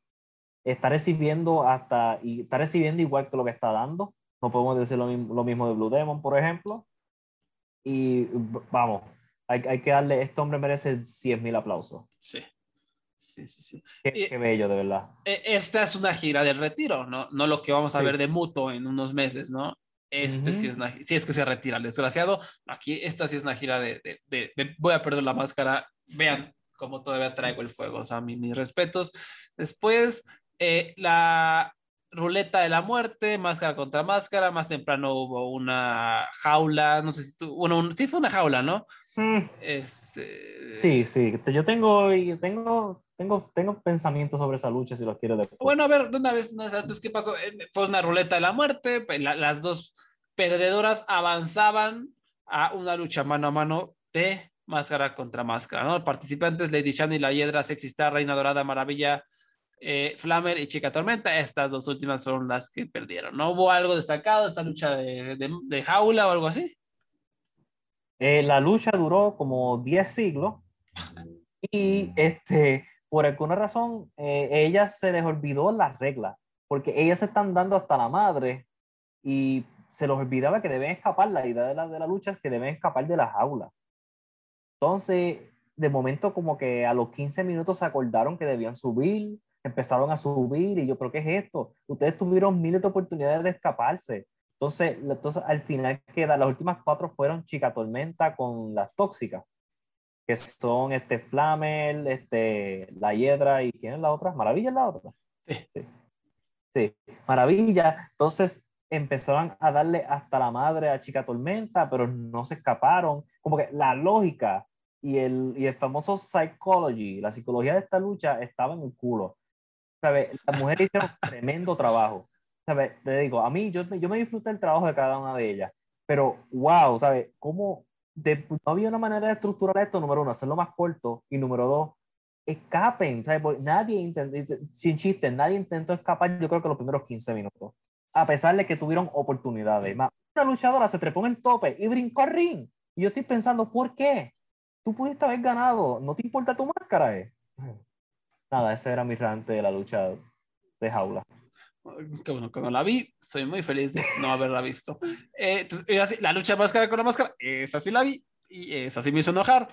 está recibiendo hasta, y está recibiendo igual que lo que está dando. No podemos decir lo, mismo- lo mismo de Blue Demon, por ejemplo. Y vamos, hay, hay que darle, este hombre merece 100 mil aplausos. Sí. Sí, sí, sí. Qué, qué bello, de verdad. E- Esta es una gira del retiro, ¿no? No lo que vamos a Sí. ver de Muto en unos meses, ¿no? Este sí es una, si es que se retira el desgraciado. Aquí esta sí es una gira de, de- de- de voy a perder la máscara. Vean cómo todavía traigo el fuego. O sea, mi- mis respetos. Después, eh, la ruleta de la muerte, máscara contra máscara. Más temprano hubo una jaula, no sé si tú, bueno, un- sí fue una jaula, ¿no? Mm, Este, Sí, sí. Yo tengo, tengo, tengo, tengo pensamientos sobre esa lucha si los quiero después. Bueno, a ver, de una vez, entonces, ¿qué pasó? Eh, Fue una ruleta de la muerte, la- las dos perdedoras avanzaban a una lucha mano a mano de máscara contra máscara, ¿no? Participantes, Lady Shani, La Hiedra, Sexy Star, Reina Dorada, Maravilla, eh, Flamer y Chica Tormenta, estas dos últimas fueron las que perdieron, ¿no? ¿Hubo algo destacado, esta lucha de, de- jaula o algo así? Eh, la lucha duró como 10 siglos y este, por alguna razón eh, ella se les olvidó las reglas, porque ellas se están dando hasta la madre y se les olvidaba que deben escapar. La idea de la, de la lucha es que deben escapar de la jaula. Entonces, de momento como que a los 15 minutos se acordaron que debían subir, empezaron a subir y yo, pero ¿qué es esto? Ustedes tuvieron miles de oportunidades de escaparse. Entonces, entonces al final queda, las últimas cuatro fueron Chica Tormenta con las tóxicas, que son este Flamel, este, la Hiedra y ¿quién es la otra? Maravilla es la otra. Sí. Sí, Sí. Maravilla. Entonces empezaron a darle hasta la madre a Chica Tormenta, pero no se escaparon. Como que la lógica y el, y el famoso psychology, la psicología de esta lucha estaba en el culo. ¿Sabes? Las mujeres hicieron (laughs) tremendo trabajo. ¿Sabes? Te digo, a mí, yo, yo me disfruté el trabajo de cada una de ellas, pero wow, ¿sabes? ¿Cómo de- no había una manera de estructurar esto? Número uno, hacerlo más corto, y número dos, escapen. ¿sabes? Porque Nadie intentó, sin chiste, nadie intentó escapar, yo creo que los primeros 15 minutos, a pesar de que tuvieron oportunidades. Más, Una luchadora se trepó en el tope y brincó al ring. Y yo estoy pensando, ¿por qué? Tú pudiste haber ganado, no te importa tu máscara, ¿eh? Nada, ese era mi rante de la lucha de jaula. Que bueno, que no la vi, soy muy feliz de no haberla visto. Eh, entonces, la lucha máscara con la máscara, esa sí la vi y esa sí me hizo enojar,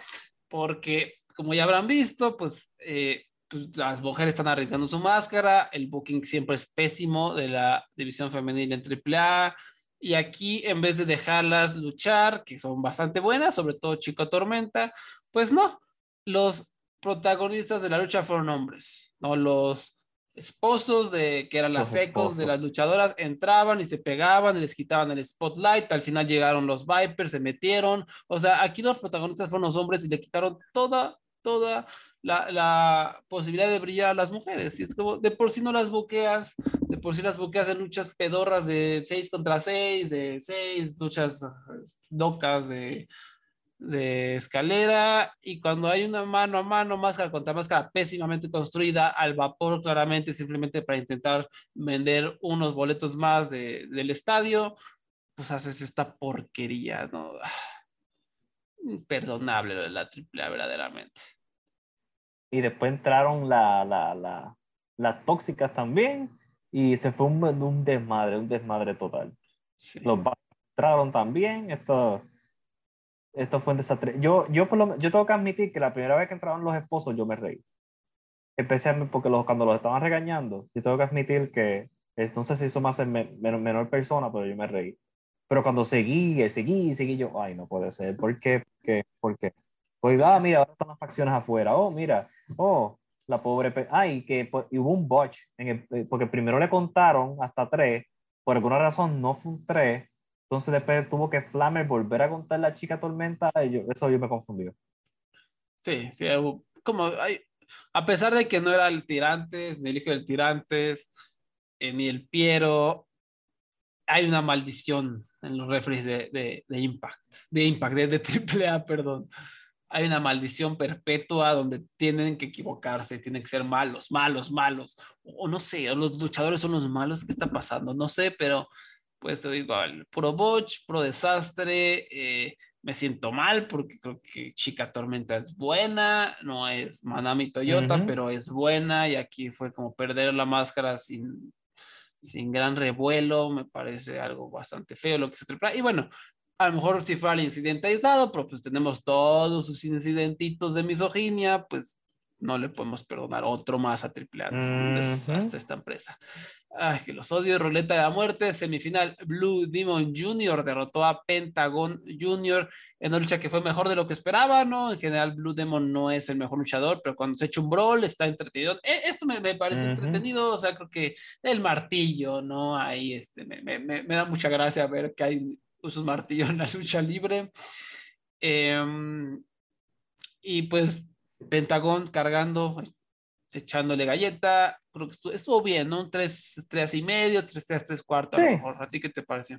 porque como ya habrán visto, pues, eh, pues, las mujeres están arriesgando su máscara, el booking siempre es pésimo de la división femenil en AAA, y aquí en vez de dejarlas luchar, que son bastante buenas, sobre todo Chico Tormenta, pues no, los protagonistas de la lucha fueron hombres, ¿no? Los esposos de que eran las Los ecos de las luchadoras entraban y se pegaban y les quitaban el spotlight. Al final llegaron los Vipers, se metieron. O sea, aquí los protagonistas fueron los hombres y le quitaron toda, toda la, la posibilidad de brillar a las mujeres. Y es como de por sí no las buqueas, de por sí las buqueas en luchas pedorras de 6 contra 6, de 6, luchas eh, locas de de escalera y cuando hay una mano a mano, máscara contra máscara pésimamente construida, al vapor claramente, simplemente para intentar vender unos boletos más de, del estadio, pues haces esta porquería, ¿no? (sighs) Imperdonable lo de la AAA, verdaderamente. Y después entraron la, la, la, las tóxicas también. Y se fue un, un desmadre, un desmadre total. Sí. Los entraron también. Esto, esto fue un desastre. Yo, yo, por lo, yo tengo que admitir que la primera vez que entraron los esposos yo me reí. Especialmente porque los, cuando los estaban regañando, yo tengo que admitir que, no sé si eso me hace menor, menor persona, pero yo me reí. Pero cuando seguí, seguí, seguí yo, ay, no puede ser. ¿Por qué? ¿Por qué? ¿Por qué? Pues, ah, mira, ahora están las facciones afuera. Oh, mira, oh, la pobre. Ay, que hubo un botch, en el, eh, porque primero le contaron hasta tres, por alguna razón no fue un tres, entonces después tuvo que Flamer volver a contar la chica tormenta, eso yo me confundí. Sí, sí, como hay, a pesar de que no era el Tirantes, ni el hijo del Tirantes, eh, ni el Piero, hay una maldición en los refres de, de, Impact, de Impact, de, de AAA, (laughs) perdón. Hay una maldición perpetua donde tienen que equivocarse, tienen que ser malos, malos, malos. O, no sé, los luchadores son los malos, ¿qué está pasando? No sé, pero pues te digo, puro botch, pro desastre, eh, me siento mal porque creo que Chica Tormenta es buena, no es Manami Toyota, pero es buena y aquí fue como perder la máscara sin sin gran revuelo, me parece algo bastante feo lo que se tripla. Y bueno, a lo mejor si fue el incidente aislado, pero pues tenemos todos sus incidentitos de misoginia, pues no le podemos perdonar otro más a Triple hasta esta empresa. Ay, que los odio. Roleta de la muerte, semifinal. Blue Demon Jr. derrotó a Pentagon Jr. en una lucha que fue mejor de lo que esperaba, ¿no? En general, Blue Demon no es el mejor luchador, pero cuando se echa un brawl está entretenido. E, esto me, me parece entretenido, o sea, creo que el martillo, ¿no? Ahí este, me, me, me da mucha gracia ver que hay un martillo en la lucha libre. Em, y pues Pentagón cargando, echándole galleta. Creo que estuvo, bien, ¿no? Un 3, 3 y medio, 3, 3, 3 cuartos. Sí. A, ti qué te pareció?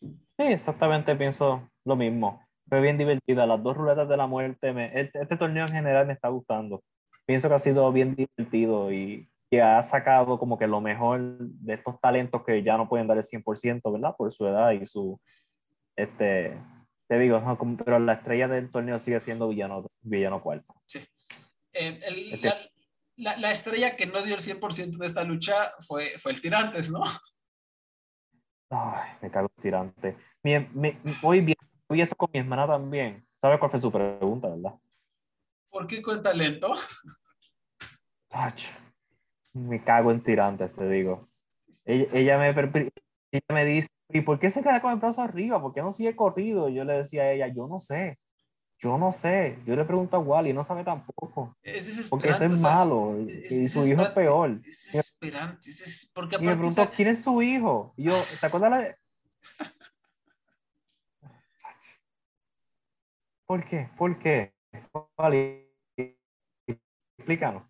Sí, exactamente pienso lo mismo. Fue bien divertida. Las dos ruletas de la muerte. Me, este, este, torneo en general me está gustando. Pienso que ha sido bien divertido y que ha sacado como que lo mejor de estos talentos que ya no pueden dar el 100%, ¿verdad? Por su edad y su, este, te digo, pero la estrella del torneo sigue siendo Villano, Villano Cuarto. Sí. Eh, este la, la, estrella que no dio el 100% de esta lucha fue, fue el Tirantes, ¿no? Ay, me cago en Tirante. hoy vi, esto con mi hermana también. ¿Sabe cuál fue su pregunta, verdad? ¿Por qué con talento? me cago en Tirantes, te digo. Ella, ella, me, ella me dice, ¿y por qué se queda con el brazo arriba? ¿Por qué no sigue corrido? Yo le decía a ella, yo no sé. Yo no sé. Yo le pregunto a Wally, no sabe tampoco. Es porque ese es malo y su hijo es peor. Es desesperante. Es, porque y me preguntó, ¿quién es su hijo? Y yo, ¿te acuerdas la de... (laughs) ¿Por qué? ¿Por qué? Wally, explícanos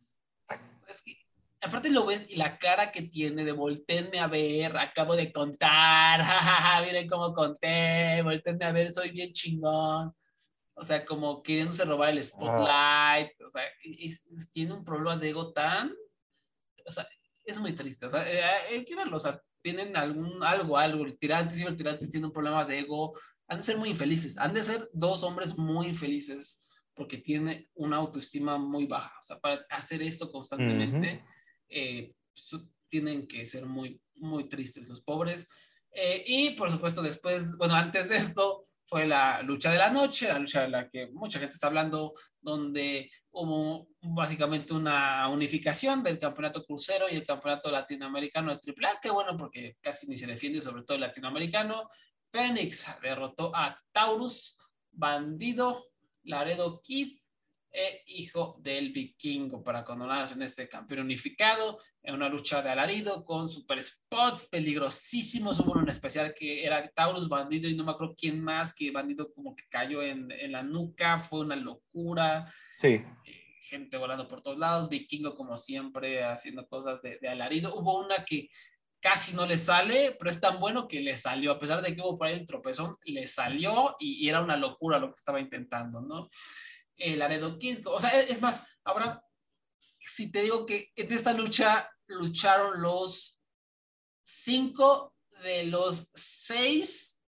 aparte lo ves y la cara que tiene de voltenme a ver, acabo de contar, (laughs) miren cómo conté, voltenme a ver, soy bien chingón. O sea, como queriéndose robar el spotlight, o sea, tiene un problema de ego tan, o sea, es muy triste, o sea, eh, hay que verlo, o sea, tienen algún, algo, algo, el tirante, sí, el tirante tiene un problema de ego, han de ser muy infelices, han de ser dos hombres muy infelices, porque tiene una autoestima muy baja, o sea, para hacer esto constantemente, eh, tienen que ser muy, muy tristes los pobres. Eh, y por supuesto después, bueno, antes de esto fue la lucha de la noche, la lucha de la que mucha gente está hablando, donde hubo básicamente una unificación del campeonato crucero y el campeonato latinoamericano de AAA, que bueno, porque casi ni se defiende, sobre todo el latinoamericano. Fénix derrotó a Taurus, Bandido, Laredo Kid e hijo del vikingo para coronarse en este campeón unificado en una lucha de alarido con super spots peligrosísimos. Hubo un especial que era Taurus Bandido y no me acuerdo quién más, que Bandido como que cayó en, en la nuca, fue una locura. Sí. Eh, gente volando por todos lados, vikingo como siempre haciendo cosas de, de alarido. Hubo una que casi no le sale, pero es tan bueno que le salió, a pesar de que hubo por ahí un tropezón, le salió y, y era una locura lo que estaba intentando, ¿no? El Laredo Kid. O sea, es más, ahora, si te digo que en esta lucha lucharon los cinco de los seis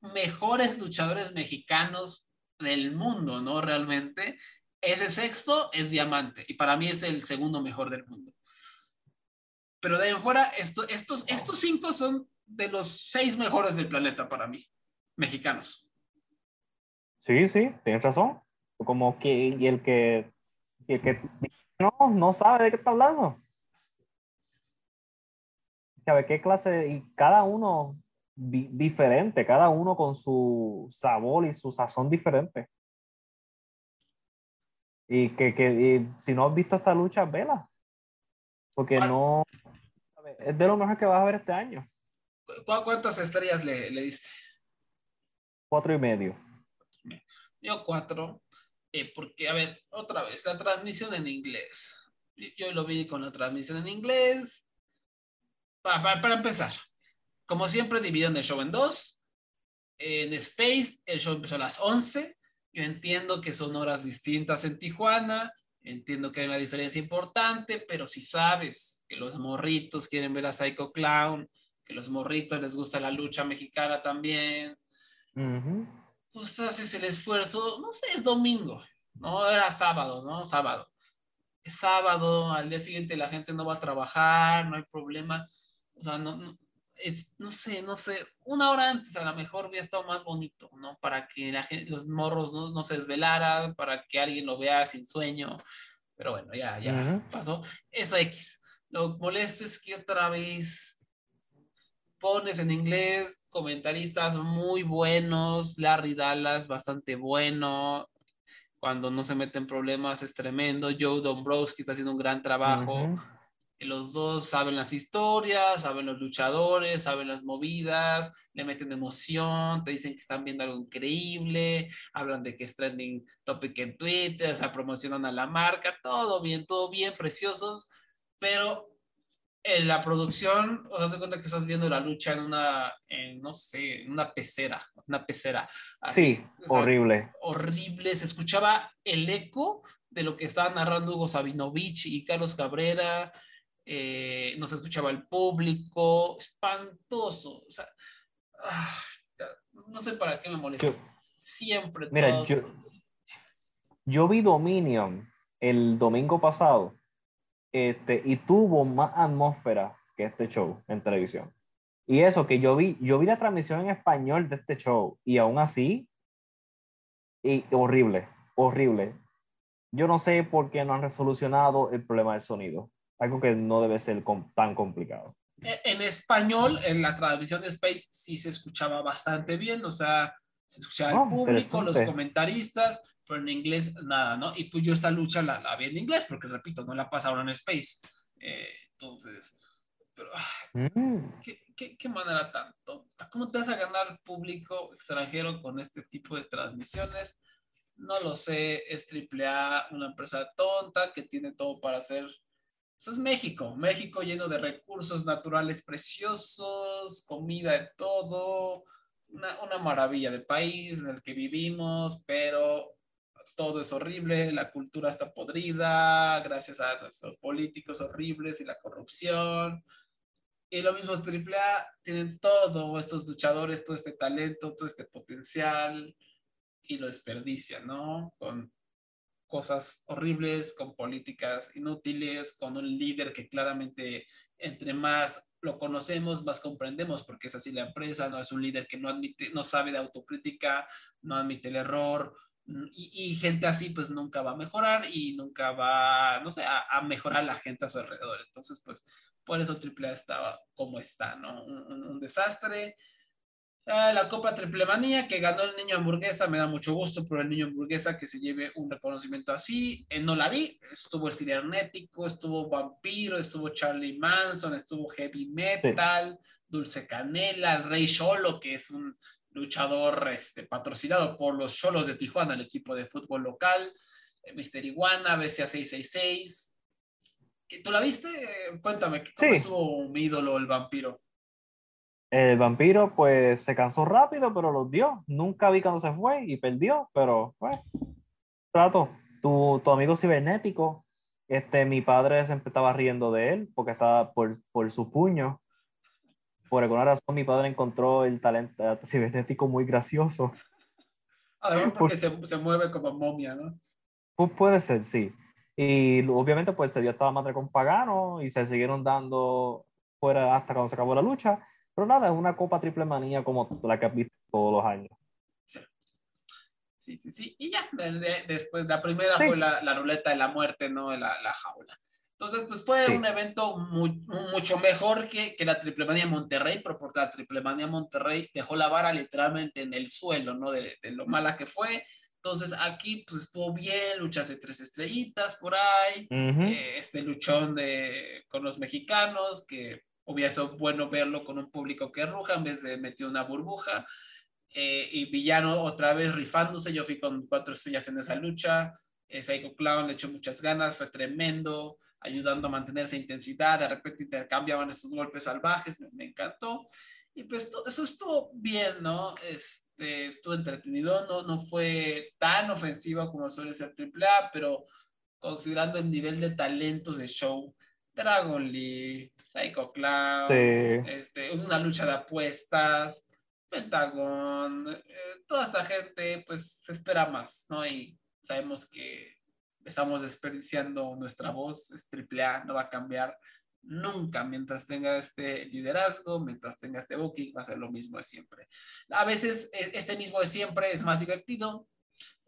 mejores luchadores mexicanos del mundo, ¿no? Realmente. Ese sexto es Diamante y para mí es el segundo mejor del mundo. Pero de ahí en fuera, estos, estos cinco son de los seis mejores del planeta para mí, mexicanos. Sí, sí, tienes razón. Como que y el que, y el que no, no sabe de qué está hablando. ¿Sabe qué clase? Y cada uno di- diferente, cada uno con su sabor y su sazón diferente. Y que, que y si no has visto esta lucha, vela. Porque no ¿sabe? es de lo mejor que vas a ver este año. ¿Cu- ¿Cuántas estrellas le, le diste? Cuatro y medio. Yo cuatro, eh, porque, a ver, otra vez, la transmisión en inglés. Yo, yo lo vi con la transmisión en inglés. Pa- pa- para empezar, como siempre, dividieron el show en dos. En Space, el show empezó a las 11. Yo entiendo que son horas distintas en Tijuana. Entiendo que hay una diferencia importante, pero si sabes que los morritos quieren ver a Psycho Clown, que los morritos les gusta la lucha mexicana también, Ujú. Pues haces el esfuerzo, no sé, es domingo, no era sábado, ¿no? Sábado. Es sábado, al día siguiente la gente no va a trabajar, no hay problema. O sea, no, no, es, no sé, no sé, una hora antes a lo mejor hubiera estado más bonito, ¿no? Para que la gente, los morros no, no se desvelaran, para que alguien lo vea sin sueño. Pero bueno, ya, ya Ujú. pasó. Eso X. Lo molesto es que otra vez pones en inglés comentaristas muy buenos, Larry Dallas bastante bueno, cuando no se mete en problemas es tremendo, Joe Dombrowski está haciendo un gran trabajo, los dos saben las historias, saben los luchadores, saben las movidas, le meten emoción, te dicen que están viendo algo increíble, hablan de que es trending topic en Twitter, o sea, promocionan a la marca, todo bien, todo bien, preciosos, pero en la producción, o sea, se cuenta que estás viendo la lucha en una, en, no sé, en una pecera, una pecera. Así, Sí, o sea, horrible. horrible, se escuchaba el eco de lo que estaban narrando Hugo Sabinovich y Carlos Cabrera, eh, no se escuchaba el público, espantoso, o sea, ah, no sé para qué me molesta. Yo- Siempre. Mira, todos- yo- Yo vi Dominion el domingo pasado este, y tuvo más atmósfera que este show en televisión. Y eso que yo vi, yo vi la transmisión en español de este show y aún así, y, horrible, horrible. Yo no sé por qué no han resolucionado el problema del sonido. Algo que no debe ser tan complicado. E- En español, en la transmisión de Space sí se escuchaba bastante bien, o sea, se escuchaba el Oh, público, los comentaristas, pero en inglés nada, ¿no? Y pues yo esta lucha la, la vi en inglés, porque repito, no la pasaron en Space. Eh, entonces, pero ah, Mm, ¿qué, qué, qué manera tan tonta? ¿Cómo te vas a ganar público extranjero con este tipo de transmisiones? No lo sé, es AAA, una empresa tonta que tiene todo para hacer. Eso es México, México lleno de recursos naturales preciosos, comida de todo, una, una maravilla de país en el que vivimos, pero todo es horrible, la cultura está podrida, gracias a nuestros políticos horribles y la corrupción. Y lo mismo AAA, tienen todo, estos luchadores, todo este talento, todo este potencial, y lo desperdician, ¿no? Con cosas horribles, con políticas inútiles, con un líder que claramente entre más lo conocemos, más comprendemos, porque es así la empresa, no es un líder que no admite, no sabe de autocrítica, no admite el error, y, y gente así pues nunca va a mejorar y nunca va, no sé, a, a mejorar la gente a su alrededor. Entonces, pues, por eso AAA estaba como está, ¿no? Un, un, un desastre. Ah, la Copa Triple Manía que ganó el niño hamburguesa, me da mucho gusto por el niño hamburguesa que se lleve un reconocimiento así. Eh, no la vi, estuvo el cibernético, estuvo Vampiro, estuvo Charlie Manson, estuvo Heavy Metal, sí. Dulce Canela, el Rey Cholo, que es un luchador este, patrocinado por los Cholos de Tijuana, el equipo de fútbol local, eh, Mister Iguana, BCA 666. ¿Tú la viste? Cuéntame, ¿cómo sí. estuvo mi ídolo, el vampiro? El vampiro, pues se cansó rápido, pero los dio. Nunca vi cuando se fue y perdió, pero pues. Trato, tu, tu amigo cibernético, este, mi padre siempre estaba riendo de él porque estaba por, por su puño. Por alguna razón, mi padre encontró el talento cibernético muy gracioso. Además, porque por, se, se, mueve como momia, ¿no? Pues puede ser, sí. Y obviamente, pues se dio la madre con Pagano y se siguieron dando fuera hasta cuando se acabó la lucha. Pero nada, es una copa triple manía como la que has visto todos los años. Sí. Sí, sí, sí. Y ya, después, la primera fue la, la, ruleta de la muerte, ¿no? La, la jaula. Entonces, pues fue un evento mucho mejor que, que la Triple Manía Monterrey, pero porque la Triple Manía Monterrey dejó la vara literalmente en el suelo, ¿no? De, de, lo mala que fue. Entonces, aquí pues estuvo bien, luchas de tres estrellitas por ahí, eh, este luchón de, con los mexicanos, que hubiera sido bueno verlo con un público que ruja en vez de meter una burbuja. Eh, y Villano otra vez rifándose, yo fui con cuatro estrellas en esa lucha. Eh, Psycho Clown le echó muchas ganas, fue tremendo, ayudando a mantener esa intensidad. De repente intercambiaban esos golpes salvajes, me, encantó. Y pues eso estuvo bien, ¿no? Este, estuvo entretenido, no, no fue tan ofensivo como suele ser AAA, pero considerando el nivel de talentos de show, Dragon League, Psycho Clown, este, una lucha de apuestas, Pentagon, eh, toda esta gente, pues se espera más, ¿no? Y sabemos que estamos desperdiciando nuestra voz, es AAA, no va a cambiar nunca mientras tenga este liderazgo, mientras tenga este booking, va a ser lo mismo de siempre. A veces e, este mismo de siempre es más divertido,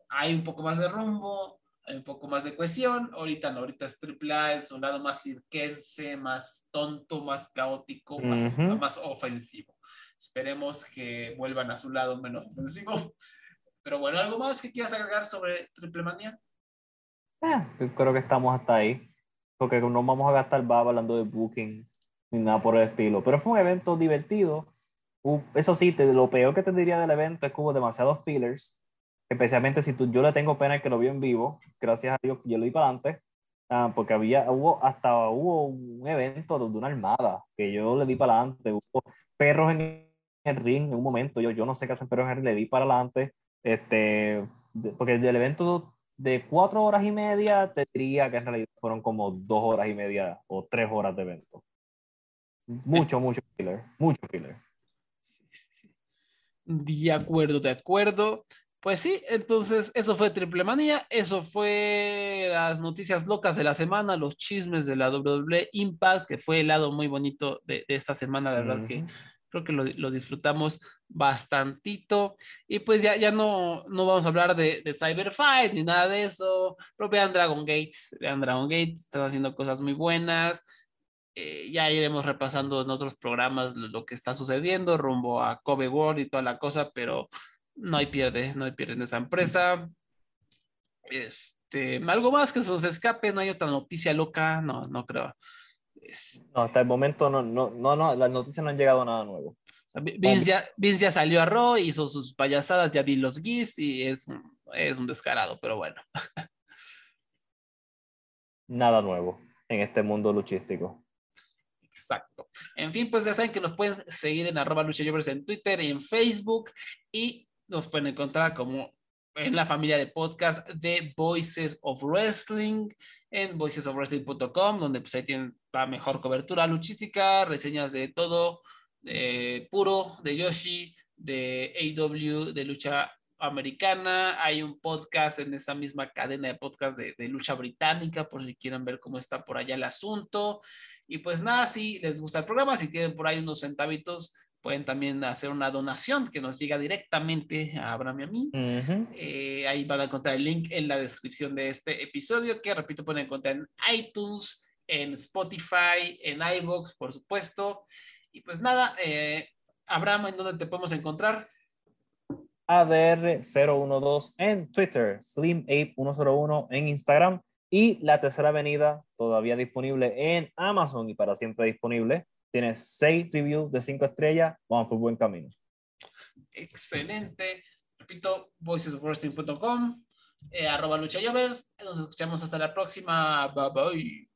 hay un poco más de rumbo, hay un poco más de cohesión. Ahorita no, ahorita es AAA, es un lado más cirquense, más tonto, más caótico, más, más ofensivo. Esperemos que vuelvan a su lado menos ofensivo. (laughs) Pero bueno, ¿algo más que quieras agregar sobre Triple Manía? Eh, creo que estamos hasta ahí. Porque no vamos a gastar baba hablando de booking ni nada por el estilo. Pero fue un evento divertido. eso sí, te, lo peor que te diría del evento es que hubo demasiados fillers. Especialmente si tú, yo le tengo pena que lo vi en vivo. Gracias a Dios yo lo vi para adelante. Ah, porque había, hubo, hasta hubo un evento de una armada que yo le di para adelante. Hubo perros en el ring en un momento. Yo, yo no sé qué hacen perros en el ring, le di para adelante. Este, porque el evento de cuatro horas y media, te diría que en realidad fueron como dos horas y media o tres horas de evento. Mucho, mucho filler, mucho filler. De acuerdo, de acuerdo. Pues sí, entonces eso fue Triple Manía, eso fue las noticias locas de la semana, los chismes de la WWE Impact, que fue el lado muy bonito de, esta semana, de verdad que creo que lo, disfrutamos bastantito. Y pues ya, ya no, no vamos a hablar de, de Cyberfight ni nada de eso, pero vean Dragon Gate, vean Dragon Gate, están haciendo cosas muy buenas. Eh, ya iremos repasando en otros programas lo, que está sucediendo rumbo a Kobe World y toda la cosa, pero no hay pierde, no hay pierde en esa empresa. Este, algo más que se nos escape, no hay otra noticia loca, no, no creo. No, hasta el momento no, no, no, no, las noticias no han llegado a nada nuevo. Vince ya, Vince ya salió a Raw, hizo sus payasadas, ya vi los GIFs y es, es un descarado, pero bueno. (laughs) Nada nuevo en este mundo luchístico. Exacto. En fin, pues ya saben que nos pueden seguir en arroba en Twitter y en Facebook y nos pueden encontrar como en la familia de podcast de Voices of Wrestling en voicesofwrestling.com, donde pues ahí tienen la mejor cobertura luchística, reseñas de todo, de puro, de Yoshi, de AW, de lucha americana. Hay un podcast en esta misma cadena de podcast de, de, lucha británica, por si quieren ver cómo está por allá el asunto. Y pues nada, si les gusta el programa, si tienen por ahí unos centavitos, Pueden también hacer una donación que nos llega directamente a Abraham y a mí. Eh, ahí van a encontrar el link en la descripción de este episodio, que repito, pueden encontrar en iTunes, en Spotify, en iVoox, por supuesto. Y pues nada, eh, Abraham, ¿en dónde te podemos encontrar? ADR012 en Twitter, SlimApe101 en Instagram y la tercera avenida todavía disponible en Amazon y para siempre disponible Tienes seis reviews de cinco estrellas. Vamos por buen camino. Excelente. Repito, voicesofwrestling.com, eh, arroba lucha Nos escuchamos hasta la próxima. Bye bye.